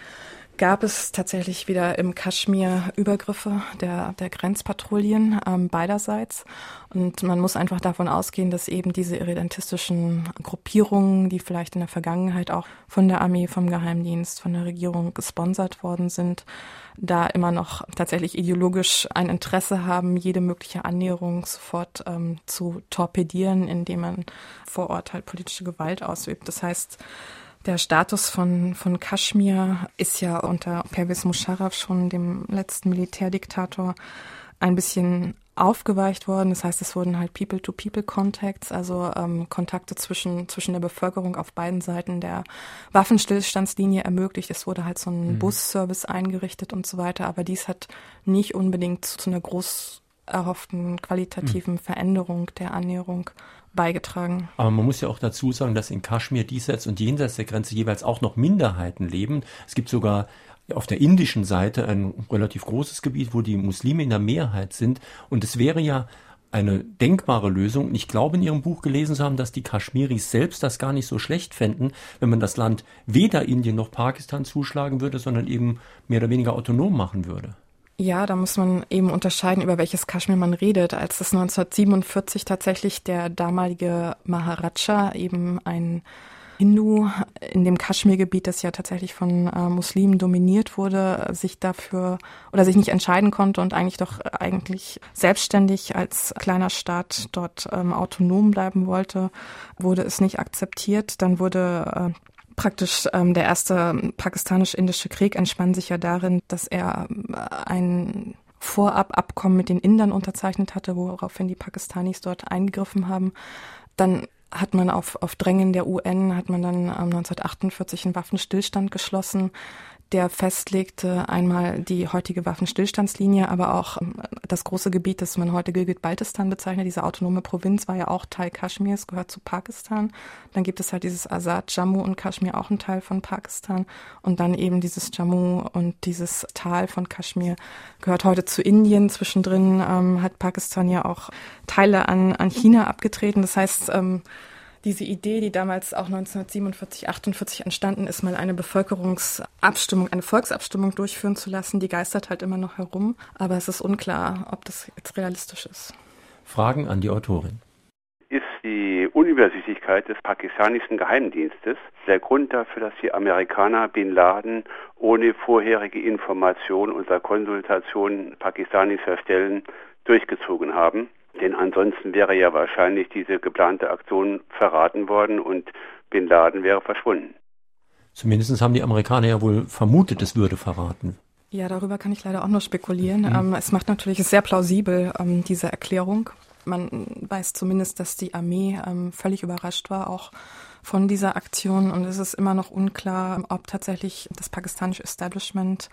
gab es tatsächlich wieder im Kaschmir Übergriffe der, der Grenzpatrouillen ähm, beiderseits. Und man muss einfach davon ausgehen, dass eben diese irredentistischen Gruppierungen, die vielleicht in der Vergangenheit auch von der Armee, vom Geheimdienst, von der Regierung gesponsert worden sind, da immer noch tatsächlich ideologisch ein Interesse haben, jede mögliche Annäherung sofort ähm, zu torpedieren, indem man vor Ort halt politische Gewalt ausübt. Das heißt, der Status von, von Kaschmir ist ja unter Pervez Musharraf schon dem letzten Militärdiktator ein bisschen aufgeweicht worden. Das heißt, es wurden halt People-to-People-Contacts, also ähm, Kontakte zwischen, zwischen der Bevölkerung auf beiden Seiten der Waffenstillstandslinie ermöglicht. Es wurde halt so ein mhm. Busservice eingerichtet und so weiter. Aber dies hat nicht unbedingt zu, zu einer groß erhofften qualitativen mhm. Veränderung der Annäherung beigetragen. Aber man muss ja auch dazu sagen, dass in Kaschmir diesseits und jenseits der Grenze jeweils auch noch Minderheiten leben. Es gibt sogar auf der indischen Seite ein relativ großes Gebiet, wo die Muslime in der Mehrheit sind. Und es wäre ja eine denkbare Lösung. Ich glaube, in Ihrem Buch gelesen zu haben, dass die Kaschmiris selbst das gar nicht so schlecht fänden, wenn man das Land weder Indien noch Pakistan zuschlagen würde, sondern eben mehr oder weniger autonom machen würde. Ja, da muss man eben unterscheiden, über welches Kaschmir man redet. Als es 1947 tatsächlich der damalige Maharaja, eben ein Hindu in dem Kaschmirgebiet, das ja tatsächlich von äh, Muslimen dominiert wurde, sich dafür oder sich nicht entscheiden konnte und eigentlich doch eigentlich selbstständig als kleiner Staat dort ähm, autonom bleiben wollte, wurde es nicht akzeptiert. Dann wurde äh, praktisch ähm, der erste pakistanisch-indische Krieg entspann sich ja darin, dass er äh, ein Vorab-Abkommen mit den Indern unterzeichnet hatte, woraufhin die Pakistanis dort eingegriffen haben. Dann hat man auf, auf Drängen der UN, hat man dann 1948 einen Waffenstillstand geschlossen der festlegte einmal die heutige Waffenstillstandslinie, aber auch ähm, das große Gebiet, das man heute Gilgit-Baltistan bezeichnet, diese autonome Provinz war ja auch Teil Kaschmirs, gehört zu Pakistan. Dann gibt es halt dieses Azad, Jammu und Kaschmir, auch ein Teil von Pakistan. Und dann eben dieses Jammu und dieses Tal von Kaschmir gehört heute zu Indien. Zwischendrin ähm, hat Pakistan ja auch Teile an, an China abgetreten. Das heißt, ähm, diese Idee, die damals auch 1947, 48 entstanden ist, mal eine Bevölkerungsabstimmung, eine Volksabstimmung durchführen zu lassen, die geistert halt immer noch herum. Aber es ist unklar, ob das jetzt realistisch ist. Fragen an die Autorin. Ist die Unübersichtlichkeit des pakistanischen Geheimdienstes der Grund dafür, dass die Amerikaner Bin Laden ohne vorherige Information unserer Konsultation pakistanischer Stellen durchgezogen haben? Denn ansonsten wäre ja wahrscheinlich diese geplante Aktion verraten worden und Bin Laden wäre verschwunden. Zumindest haben die Amerikaner ja wohl vermutet, es würde verraten. Ja, darüber kann ich leider auch nur spekulieren. Mhm. Ähm, es macht natürlich sehr plausibel, ähm, diese Erklärung. Man weiß zumindest, dass die Armee ähm, völlig überrascht war, auch von dieser Aktion. Und es ist immer noch unklar, ob tatsächlich das pakistanische Establishment,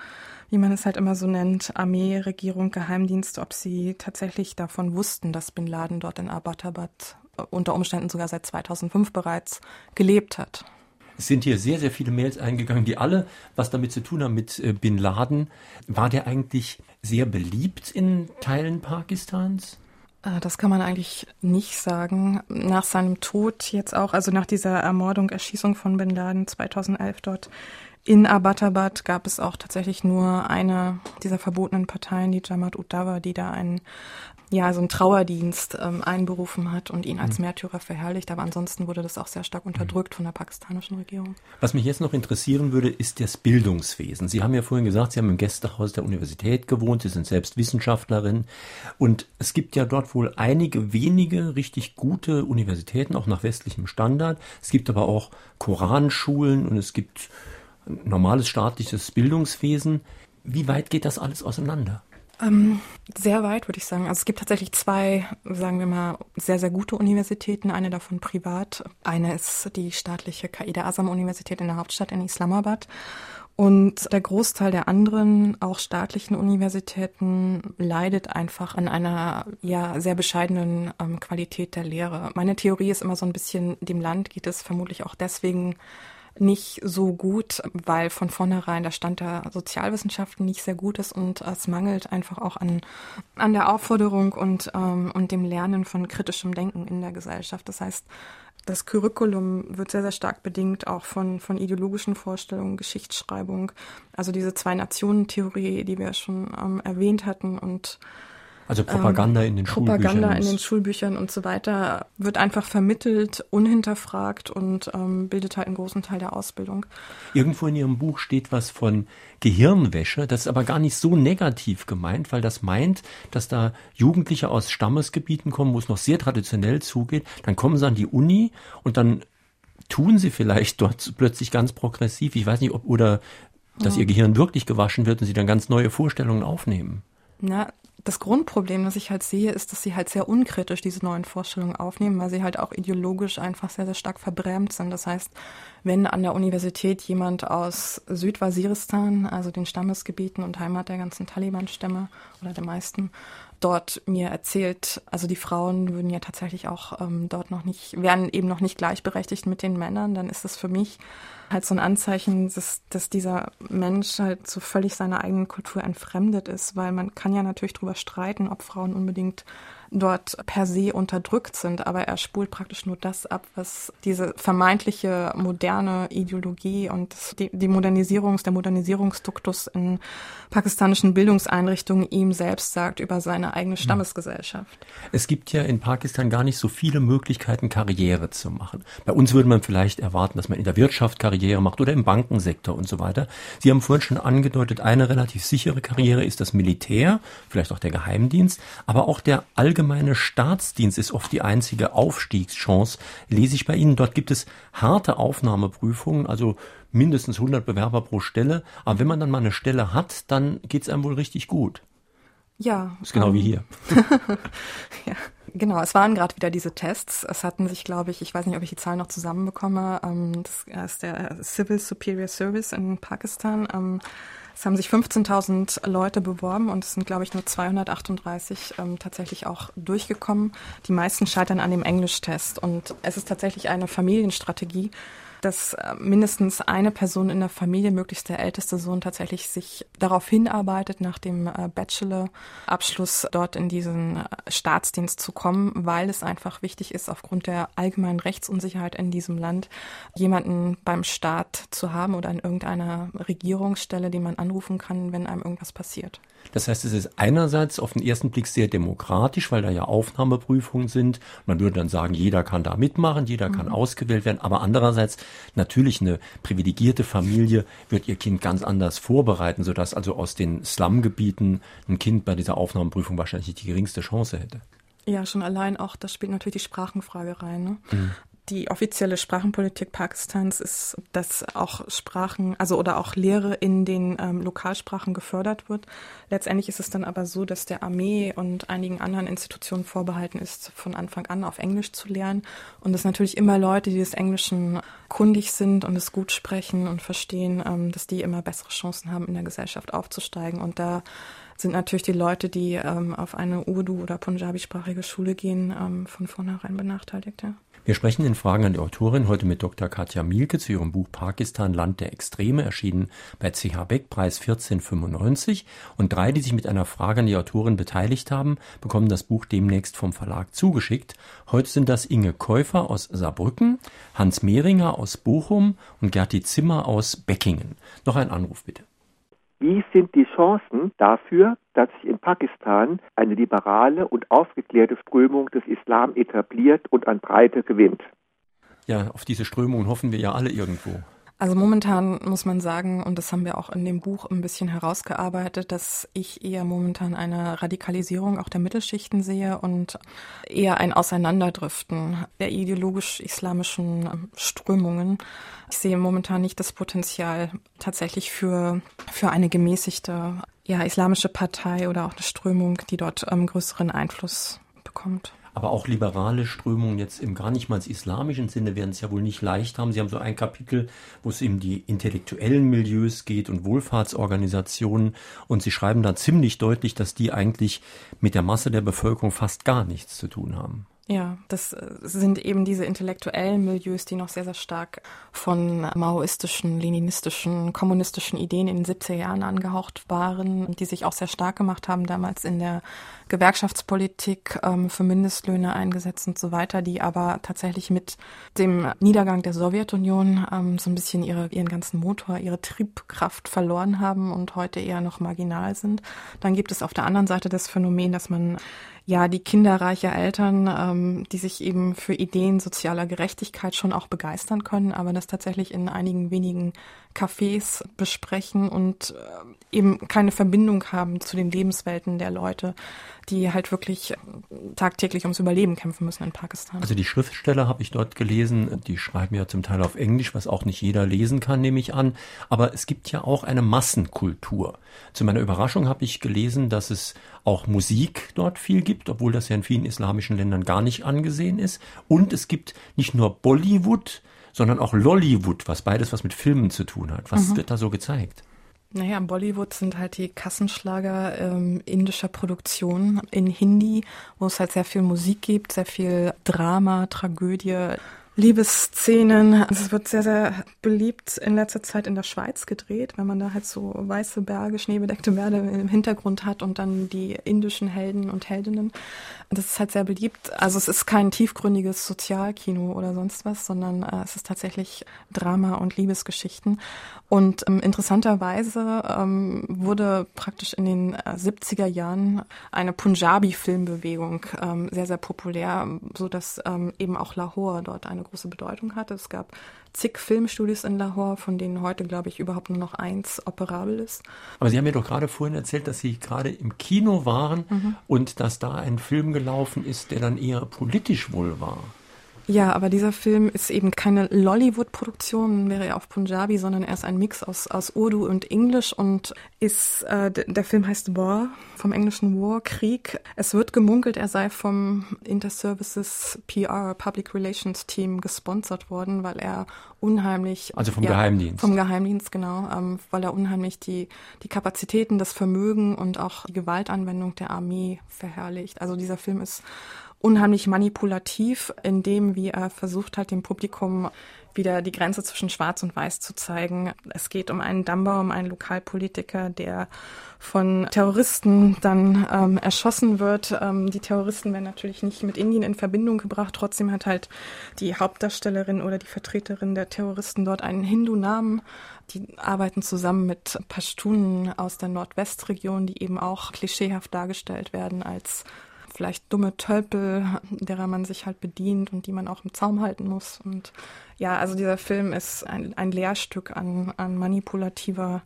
wie man es halt immer so nennt, Armee, Regierung, Geheimdienst, ob sie tatsächlich davon wussten, dass Bin Laden dort in Abbottabad äh, unter Umständen sogar seit 2005 bereits gelebt hat. Es sind hier sehr, sehr viele Mails eingegangen, die alle was damit zu tun haben mit äh, Bin Laden. War der eigentlich sehr beliebt in Teilen Pakistans? Äh, das kann man eigentlich nicht sagen. Nach seinem Tod jetzt auch, also nach dieser Ermordung, Erschießung von Bin Laden 2011 dort in Abbottabad gab es auch tatsächlich nur eine dieser verbotenen Parteien, die Jamaat Udawa, die da einen ja, so einen Trauerdienst ähm, einberufen hat und ihn als mhm. Märtyrer verherrlicht. Aber ansonsten wurde das auch sehr stark unterdrückt von der pakistanischen Regierung. Was mich jetzt noch interessieren würde, ist das Bildungswesen. Sie haben ja vorhin gesagt, Sie haben im Gästehaus der Universität gewohnt, Sie sind selbst Wissenschaftlerin. Und es gibt ja dort wohl einige wenige richtig gute Universitäten, auch nach westlichem Standard. Es gibt aber auch Koranschulen und es gibt normales staatliches Bildungswesen. Wie weit geht das alles auseinander? Ähm, sehr weit, würde ich sagen. Also es gibt tatsächlich zwei, sagen wir mal, sehr, sehr gute Universitäten. Eine davon privat. Eine ist die staatliche Qaida Asam Universität in der Hauptstadt in Islamabad. Und der Großteil der anderen, auch staatlichen Universitäten, leidet einfach an einer ja sehr bescheidenen ähm, Qualität der Lehre. Meine Theorie ist immer so ein bisschen, dem Land geht es vermutlich auch deswegen nicht so gut, weil von vornherein der Stand der Sozialwissenschaften nicht sehr gut ist und es mangelt einfach auch an, an der Aufforderung und, ähm, und dem Lernen von kritischem Denken in der Gesellschaft. Das heißt, das Curriculum wird sehr, sehr stark bedingt auch von, von ideologischen Vorstellungen, Geschichtsschreibung, also diese Zwei-Nationen-Theorie, die wir schon ähm, erwähnt hatten und also Propaganda ähm, in den Propaganda Schulbüchern. Propaganda in den Schulbüchern und so weiter wird einfach vermittelt, unhinterfragt und ähm, bildet halt einen großen Teil der Ausbildung. Irgendwo in Ihrem Buch steht was von Gehirnwäsche. Das ist aber gar nicht so negativ gemeint, weil das meint, dass da Jugendliche aus Stammesgebieten kommen, wo es noch sehr traditionell zugeht. Dann kommen sie an die Uni und dann tun sie vielleicht (laughs) dort plötzlich ganz progressiv. Ich weiß nicht, ob oder dass ja. ihr Gehirn wirklich gewaschen wird und sie dann ganz neue Vorstellungen aufnehmen. Na, das Grundproblem, das ich halt sehe, ist, dass sie halt sehr unkritisch diese neuen Vorstellungen aufnehmen, weil sie halt auch ideologisch einfach sehr, sehr stark verbrämt sind. Das heißt, wenn an der Universität jemand aus Südwaziristan, also den Stammesgebieten und Heimat der ganzen Taliban-Stämme oder der meisten, dort mir erzählt, also die Frauen würden ja tatsächlich auch ähm, dort noch nicht, wären eben noch nicht gleichberechtigt mit den Männern, dann ist das für mich halt so ein Anzeichen, dass, dass dieser Mensch halt so völlig seiner eigenen Kultur entfremdet ist, weil man kann ja natürlich darüber streiten, ob Frauen unbedingt dort per se unterdrückt sind, aber er spult praktisch nur das ab, was diese vermeintliche moderne Ideologie und die, die Modernisierungs, der Modernisierungsduktus in pakistanischen Bildungseinrichtungen ihm selbst sagt über seine eigene Stammesgesellschaft. Es gibt ja in Pakistan gar nicht so viele Möglichkeiten, Karriere zu machen. Bei uns würde man vielleicht erwarten, dass man in der Wirtschaft Karriere macht oder im Bankensektor und so weiter. Sie haben vorhin schon angedeutet, eine relativ sichere Karriere ist das Militär, vielleicht auch der Geheimdienst, aber auch der allgemeine allgemeine Staatsdienst ist oft die einzige Aufstiegschance, lese ich bei Ihnen. Dort gibt es harte Aufnahmeprüfungen, also mindestens 100 Bewerber pro Stelle. Aber wenn man dann mal eine Stelle hat, dann geht es einem wohl richtig gut. Ja. Ist genau um, wie ähm, hier. (laughs) ja. Genau, es waren gerade wieder diese Tests. Es hatten sich, glaube ich, ich weiß nicht, ob ich die Zahlen noch zusammenbekomme, ähm, das ist der Civil Superior Service in Pakistan. Ähm, es haben sich 15.000 Leute beworben und es sind, glaube ich, nur 238 ähm, tatsächlich auch durchgekommen. Die meisten scheitern an dem Englischtest und es ist tatsächlich eine Familienstrategie, dass äh, mindestens eine Person in der Familie, möglichst der älteste Sohn, tatsächlich sich darauf hinarbeitet, nach dem äh, Bachelor-Abschluss dort in diesen äh, Staatsdienst zu kommen, weil es einfach wichtig ist, aufgrund der allgemeinen Rechtsunsicherheit in diesem Land, jemanden beim Staat zu haben oder an irgendeiner Regierungsstelle, die man anrufen kann, wenn einem irgendwas passiert. Das heißt, es ist einerseits auf den ersten Blick sehr demokratisch, weil da ja Aufnahmeprüfungen sind. Man würde dann sagen, jeder kann da mitmachen, jeder kann mhm. ausgewählt werden. Aber andererseits natürlich eine privilegierte Familie wird ihr Kind ganz anders vorbereiten, sodass also aus den Slumgebieten ein Kind bei dieser Aufnahmeprüfung wahrscheinlich die geringste Chance hätte. Ja, schon allein auch, das spielt natürlich die Sprachenfrage rein. Ne? Mhm die offizielle Sprachenpolitik Pakistans ist, dass auch Sprachen, also oder auch Lehre in den ähm, Lokalsprachen gefördert wird. Letztendlich ist es dann aber so, dass der Armee und einigen anderen Institutionen vorbehalten ist, von Anfang an auf Englisch zu lernen. Und es natürlich immer Leute, die des Englischen kundig sind und es gut sprechen und verstehen, ähm, dass die immer bessere Chancen haben, in der Gesellschaft aufzusteigen. Und da sind natürlich die Leute, die ähm, auf eine Urdu- oder Punjabi-sprachige Schule gehen, ähm, von vornherein benachteiligt. Ja. Wir sprechen in Fragen an die Autorin heute mit Dr. Katja Mielke zu ihrem Buch Pakistan, Land der Extreme, erschienen bei CH Beck, Preis 1495. Und drei, die sich mit einer Frage an die Autorin beteiligt haben, bekommen das Buch demnächst vom Verlag zugeschickt. Heute sind das Inge Käufer aus Saarbrücken, Hans Mehringer aus Bochum und Gerti Zimmer aus Beckingen. Noch ein Anruf bitte. Wie sind die Chancen dafür, dass sich in Pakistan eine liberale und aufgeklärte Strömung des Islam etabliert und an Breite gewinnt? Ja, auf diese Strömung hoffen wir ja alle irgendwo. Also momentan muss man sagen, und das haben wir auch in dem Buch ein bisschen herausgearbeitet, dass ich eher momentan eine Radikalisierung auch der Mittelschichten sehe und eher ein Auseinanderdriften der ideologisch-islamischen Strömungen. Ich sehe momentan nicht das Potenzial tatsächlich für, für eine gemäßigte ja, islamische Partei oder auch eine Strömung, die dort ähm, größeren Einfluss bekommt. Aber auch liberale Strömungen jetzt im gar nicht mal islamischen Sinne werden es ja wohl nicht leicht haben. Sie haben so ein Kapitel, wo es um die intellektuellen Milieus geht und Wohlfahrtsorganisationen. Und Sie schreiben da ziemlich deutlich, dass die eigentlich mit der Masse der Bevölkerung fast gar nichts zu tun haben. Ja, das äh, sind eben diese intellektuellen Milieus, die noch sehr, sehr stark von maoistischen, leninistischen, kommunistischen Ideen in den 70er Jahren angehaucht waren und die sich auch sehr stark gemacht haben damals in der Gewerkschaftspolitik ähm, für Mindestlöhne eingesetzt und so weiter, die aber tatsächlich mit dem Niedergang der Sowjetunion ähm, so ein bisschen ihre, ihren ganzen Motor, ihre Triebkraft verloren haben und heute eher noch marginal sind. Dann gibt es auf der anderen Seite das Phänomen, dass man ja die Kinder reicher Eltern, ähm, die sich eben für Ideen sozialer Gerechtigkeit schon auch begeistern können, aber das tatsächlich in einigen wenigen Cafés besprechen und äh, eben keine Verbindung haben zu den Lebenswelten der Leute, die halt wirklich tagtäglich ums Überleben kämpfen müssen in Pakistan. Also die Schriftsteller habe ich dort gelesen, die schreiben ja zum Teil auf Englisch, was auch nicht jeder lesen kann, nehme ich an. Aber es gibt ja auch eine Massenkultur. Zu meiner Überraschung habe ich gelesen, dass es auch Musik dort viel gibt, obwohl das ja in vielen islamischen Ländern gar nicht angesehen ist. Und es gibt nicht nur Bollywood, sondern auch Lollywood, was beides was mit Filmen zu tun hat. Was mhm. wird da so gezeigt? Naja, Bollywood sind halt die Kassenschlager ähm, indischer Produktion in Hindi, wo es halt sehr viel Musik gibt, sehr viel Drama, Tragödie, Liebesszenen. Es wird sehr, sehr beliebt in letzter Zeit in der Schweiz gedreht, wenn man da halt so weiße Berge, schneebedeckte Berge im Hintergrund hat und dann die indischen Helden und Heldinnen. Das ist halt sehr beliebt. Also es ist kein tiefgründiges Sozialkino oder sonst was, sondern äh, es ist tatsächlich Drama und Liebesgeschichten. Und ähm, interessanterweise ähm, wurde praktisch in den äh, 70er Jahren eine Punjabi-Filmbewegung ähm, sehr, sehr populär, so dass ähm, eben auch Lahore dort eine große Bedeutung hatte. Es gab zig Filmstudios in Lahore, von denen heute, glaube ich, überhaupt nur noch eins operabel ist. Aber Sie haben mir doch gerade vorhin erzählt, dass Sie gerade im Kino waren mhm. und dass da ein Film gelaufen ist, der dann eher politisch wohl war. Ja, aber dieser Film ist eben keine Lollywood-Produktion, wäre er auf Punjabi, sondern er ist ein Mix aus, aus Urdu und Englisch und ist, äh, der Film heißt War, vom englischen War, Krieg. Es wird gemunkelt, er sei vom Interservices PR, Public Relations Team gesponsert worden, weil er unheimlich. Also vom ja, Geheimdienst. Vom Geheimdienst, genau, ähm, weil er unheimlich die, die Kapazitäten, das Vermögen und auch die Gewaltanwendung der Armee verherrlicht. Also dieser Film ist unheimlich manipulativ in dem, wie er versucht hat, dem Publikum wieder die Grenze zwischen Schwarz und Weiß zu zeigen. Es geht um einen Dambau, um einen Lokalpolitiker, der von Terroristen dann ähm, erschossen wird. Ähm, die Terroristen werden natürlich nicht mit Indien in Verbindung gebracht. Trotzdem hat halt die Hauptdarstellerin oder die Vertreterin der Terroristen dort einen Hindu-Namen. Die arbeiten zusammen mit Pashtunen aus der Nordwestregion, die eben auch klischeehaft dargestellt werden als vielleicht dumme Tölpel, derer man sich halt bedient und die man auch im Zaum halten muss. Und ja, also dieser Film ist ein, ein Lehrstück an, an manipulativer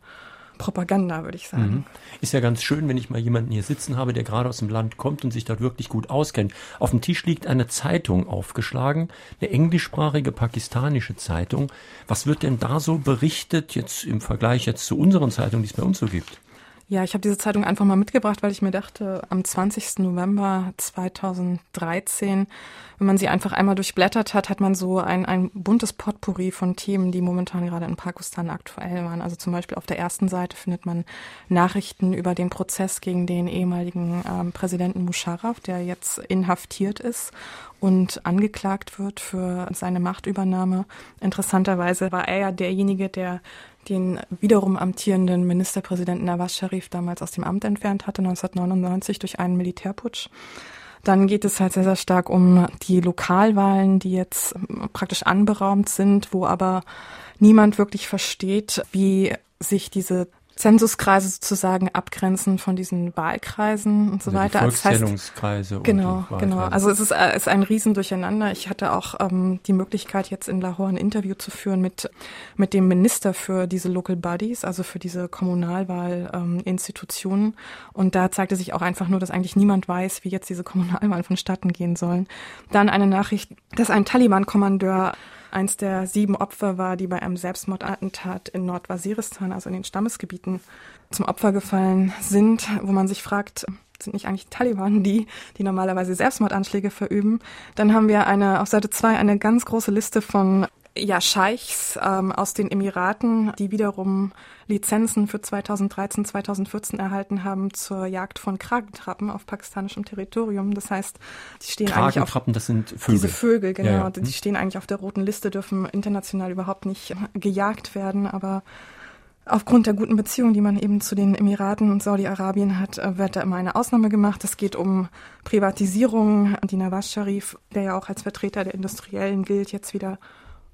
Propaganda, würde ich sagen. Mhm. Ist ja ganz schön, wenn ich mal jemanden hier sitzen habe, der gerade aus dem Land kommt und sich dort wirklich gut auskennt. Auf dem Tisch liegt eine Zeitung aufgeschlagen, eine englischsprachige pakistanische Zeitung. Was wird denn da so berichtet, jetzt im Vergleich jetzt zu unseren Zeitungen, die es bei uns so gibt? Ja, ich habe diese Zeitung einfach mal mitgebracht, weil ich mir dachte, am 20. November 2013, wenn man sie einfach einmal durchblättert hat, hat man so ein, ein buntes Potpourri von Themen, die momentan gerade in Pakistan aktuell waren. Also zum Beispiel auf der ersten Seite findet man Nachrichten über den Prozess gegen den ehemaligen ähm, Präsidenten Musharraf, der jetzt inhaftiert ist und angeklagt wird für seine Machtübernahme. Interessanterweise war er ja derjenige, der den wiederum amtierenden Ministerpräsidenten Nawaz Sharif damals aus dem Amt entfernt hatte, 1999 durch einen Militärputsch. Dann geht es halt sehr, sehr stark um die Lokalwahlen, die jetzt praktisch anberaumt sind, wo aber niemand wirklich versteht, wie sich diese Zensuskreise sozusagen abgrenzen von diesen Wahlkreisen und so also weiter. Volkszählungskreise. Das heißt, genau, genau. Also es ist, äh, ist ein Riesendurcheinander. Ich hatte auch ähm, die Möglichkeit, jetzt in Lahore ein Interview zu führen mit, mit dem Minister für diese Local Bodies, also für diese Kommunalwahlinstitutionen. Ähm, und da zeigte sich auch einfach nur, dass eigentlich niemand weiß, wie jetzt diese Kommunalwahlen vonstatten gehen sollen. Dann eine Nachricht, dass ein Taliban-Kommandeur eins der sieben Opfer war, die bei einem Selbstmordattentat in Nordwaziristan, also in den Stammesgebieten, zum Opfer gefallen sind, wo man sich fragt, sind nicht eigentlich Taliban die, die normalerweise Selbstmordanschläge verüben? Dann haben wir eine, auf Seite zwei eine ganz große Liste von ja, Scheichs ähm, aus den Emiraten, die wiederum Lizenzen für 2013, 2014 erhalten haben zur Jagd von Kragentrappen auf pakistanischem Territorium. Das heißt, die stehen eigentlich auf das sind Vögel. Diese Vögel, genau. Ja, ja. Die stehen eigentlich auf der roten Liste, dürfen international überhaupt nicht gejagt werden, aber Aufgrund der guten Beziehungen, die man eben zu den Emiraten und Saudi-Arabien hat, äh, wird da immer eine Ausnahme gemacht. Es geht um Privatisierung. Die Nawaz Sharif, der ja auch als Vertreter der Industriellen gilt, jetzt wieder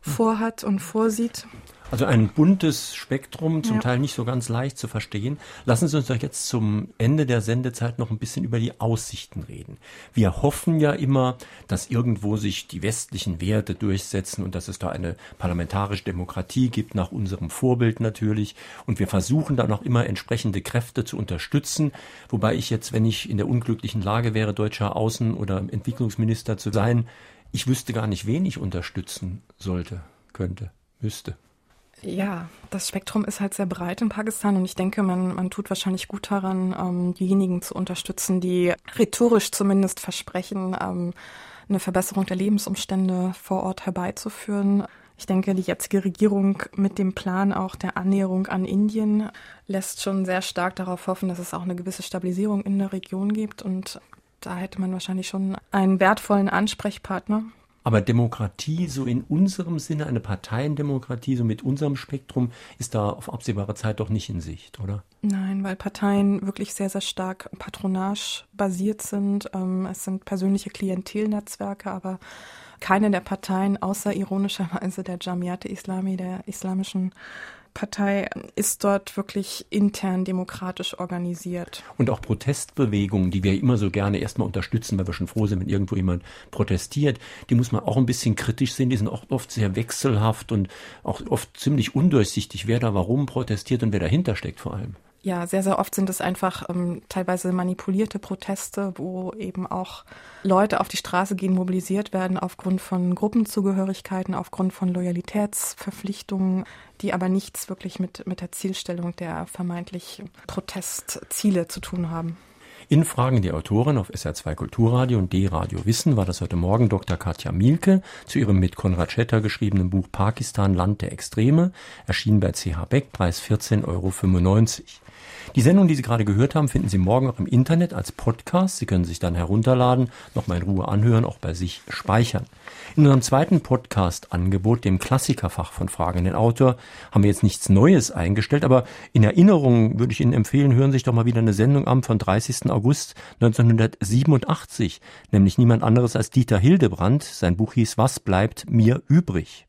vorhat und vorsieht. Also ein buntes Spektrum, zum ja. Teil nicht so ganz leicht zu verstehen. Lassen Sie uns doch jetzt zum Ende der Sendezeit noch ein bisschen über die Aussichten reden. Wir hoffen ja immer, dass irgendwo sich die westlichen Werte durchsetzen und dass es da eine parlamentarische Demokratie gibt, nach unserem Vorbild natürlich. Und wir versuchen dann auch immer entsprechende Kräfte zu unterstützen. Wobei ich jetzt, wenn ich in der unglücklichen Lage wäre, deutscher Außen- oder Entwicklungsminister zu sein, ich wüsste gar nicht, wen ich unterstützen sollte, könnte, müsste. Ja, das Spektrum ist halt sehr breit in Pakistan und ich denke, man, man tut wahrscheinlich gut daran, ähm, diejenigen zu unterstützen, die rhetorisch zumindest versprechen, ähm, eine Verbesserung der Lebensumstände vor Ort herbeizuführen. Ich denke, die jetzige Regierung mit dem Plan auch der Annäherung an Indien lässt schon sehr stark darauf hoffen, dass es auch eine gewisse Stabilisierung in der Region gibt und da hätte man wahrscheinlich schon einen wertvollen Ansprechpartner. Aber Demokratie, so in unserem Sinne, eine Parteiendemokratie, so mit unserem Spektrum, ist da auf absehbare Zeit doch nicht in Sicht, oder? Nein, weil Parteien wirklich sehr, sehr stark patronage basiert sind. Ähm, es sind persönliche Klientelnetzwerke, aber keine der Parteien, außer ironischerweise der Jamiat Islami, der islamischen Partei ist dort wirklich intern demokratisch organisiert. Und auch Protestbewegungen, die wir immer so gerne erstmal unterstützen, weil wir schon froh sind, wenn irgendwo jemand protestiert, die muss man auch ein bisschen kritisch sehen. Die sind auch oft sehr wechselhaft und auch oft ziemlich undurchsichtig, wer da warum protestiert und wer dahinter steckt vor allem. Ja, sehr, sehr oft sind es einfach ähm, teilweise manipulierte Proteste, wo eben auch Leute auf die Straße gehen, mobilisiert werden aufgrund von Gruppenzugehörigkeiten, aufgrund von Loyalitätsverpflichtungen, die aber nichts wirklich mit, mit der Zielstellung der vermeintlich Protestziele zu tun haben. In Fragen der Autorin auf SR2 Kulturradio und D-Radio Wissen war das heute Morgen Dr. Katja Mielke zu ihrem mit Konrad Schetter geschriebenen Buch Pakistan Land der Extreme, erschienen bei CH Beck, Preis 14,95 Euro. Die Sendung, die Sie gerade gehört haben, finden Sie morgen auch im Internet als Podcast. Sie können sich dann herunterladen, nochmal in Ruhe anhören, auch bei sich speichern. In unserem zweiten Podcast-Angebot, dem Klassikerfach von Fragen an den Autor, haben wir jetzt nichts Neues eingestellt, aber in Erinnerung würde ich Ihnen empfehlen, hören Sie sich doch mal wieder eine Sendung am von 30. August 1987, nämlich niemand anderes als Dieter Hildebrand. Sein Buch hieß Was bleibt mir übrig?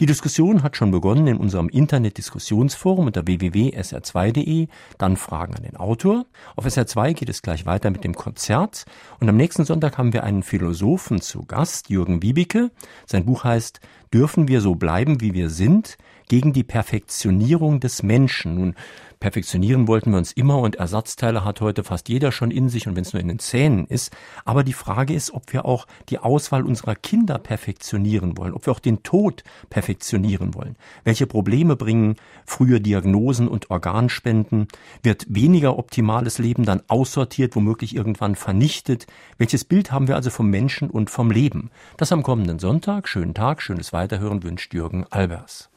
Die Diskussion hat schon begonnen in unserem Internet-Diskussionsforum unter www.sr2.de, dann Fragen an den Autor. Auf SR2 geht es gleich weiter mit dem Konzert und am nächsten Sonntag haben wir einen Philosophen zu Gast, Jürgen Wiebicke. Sein Buch heißt Dürfen wir so bleiben, wie wir sind? Gegen die Perfektionierung des Menschen. Nun, Perfektionieren wollten wir uns immer und Ersatzteile hat heute fast jeder schon in sich und wenn es nur in den Zähnen ist. Aber die Frage ist, ob wir auch die Auswahl unserer Kinder perfektionieren wollen, ob wir auch den Tod perfektionieren wollen. Welche Probleme bringen frühe Diagnosen und Organspenden? Wird weniger optimales Leben dann aussortiert, womöglich irgendwann vernichtet? Welches Bild haben wir also vom Menschen und vom Leben? Das am kommenden Sonntag. Schönen Tag, schönes Weiterhören wünscht Jürgen Albers.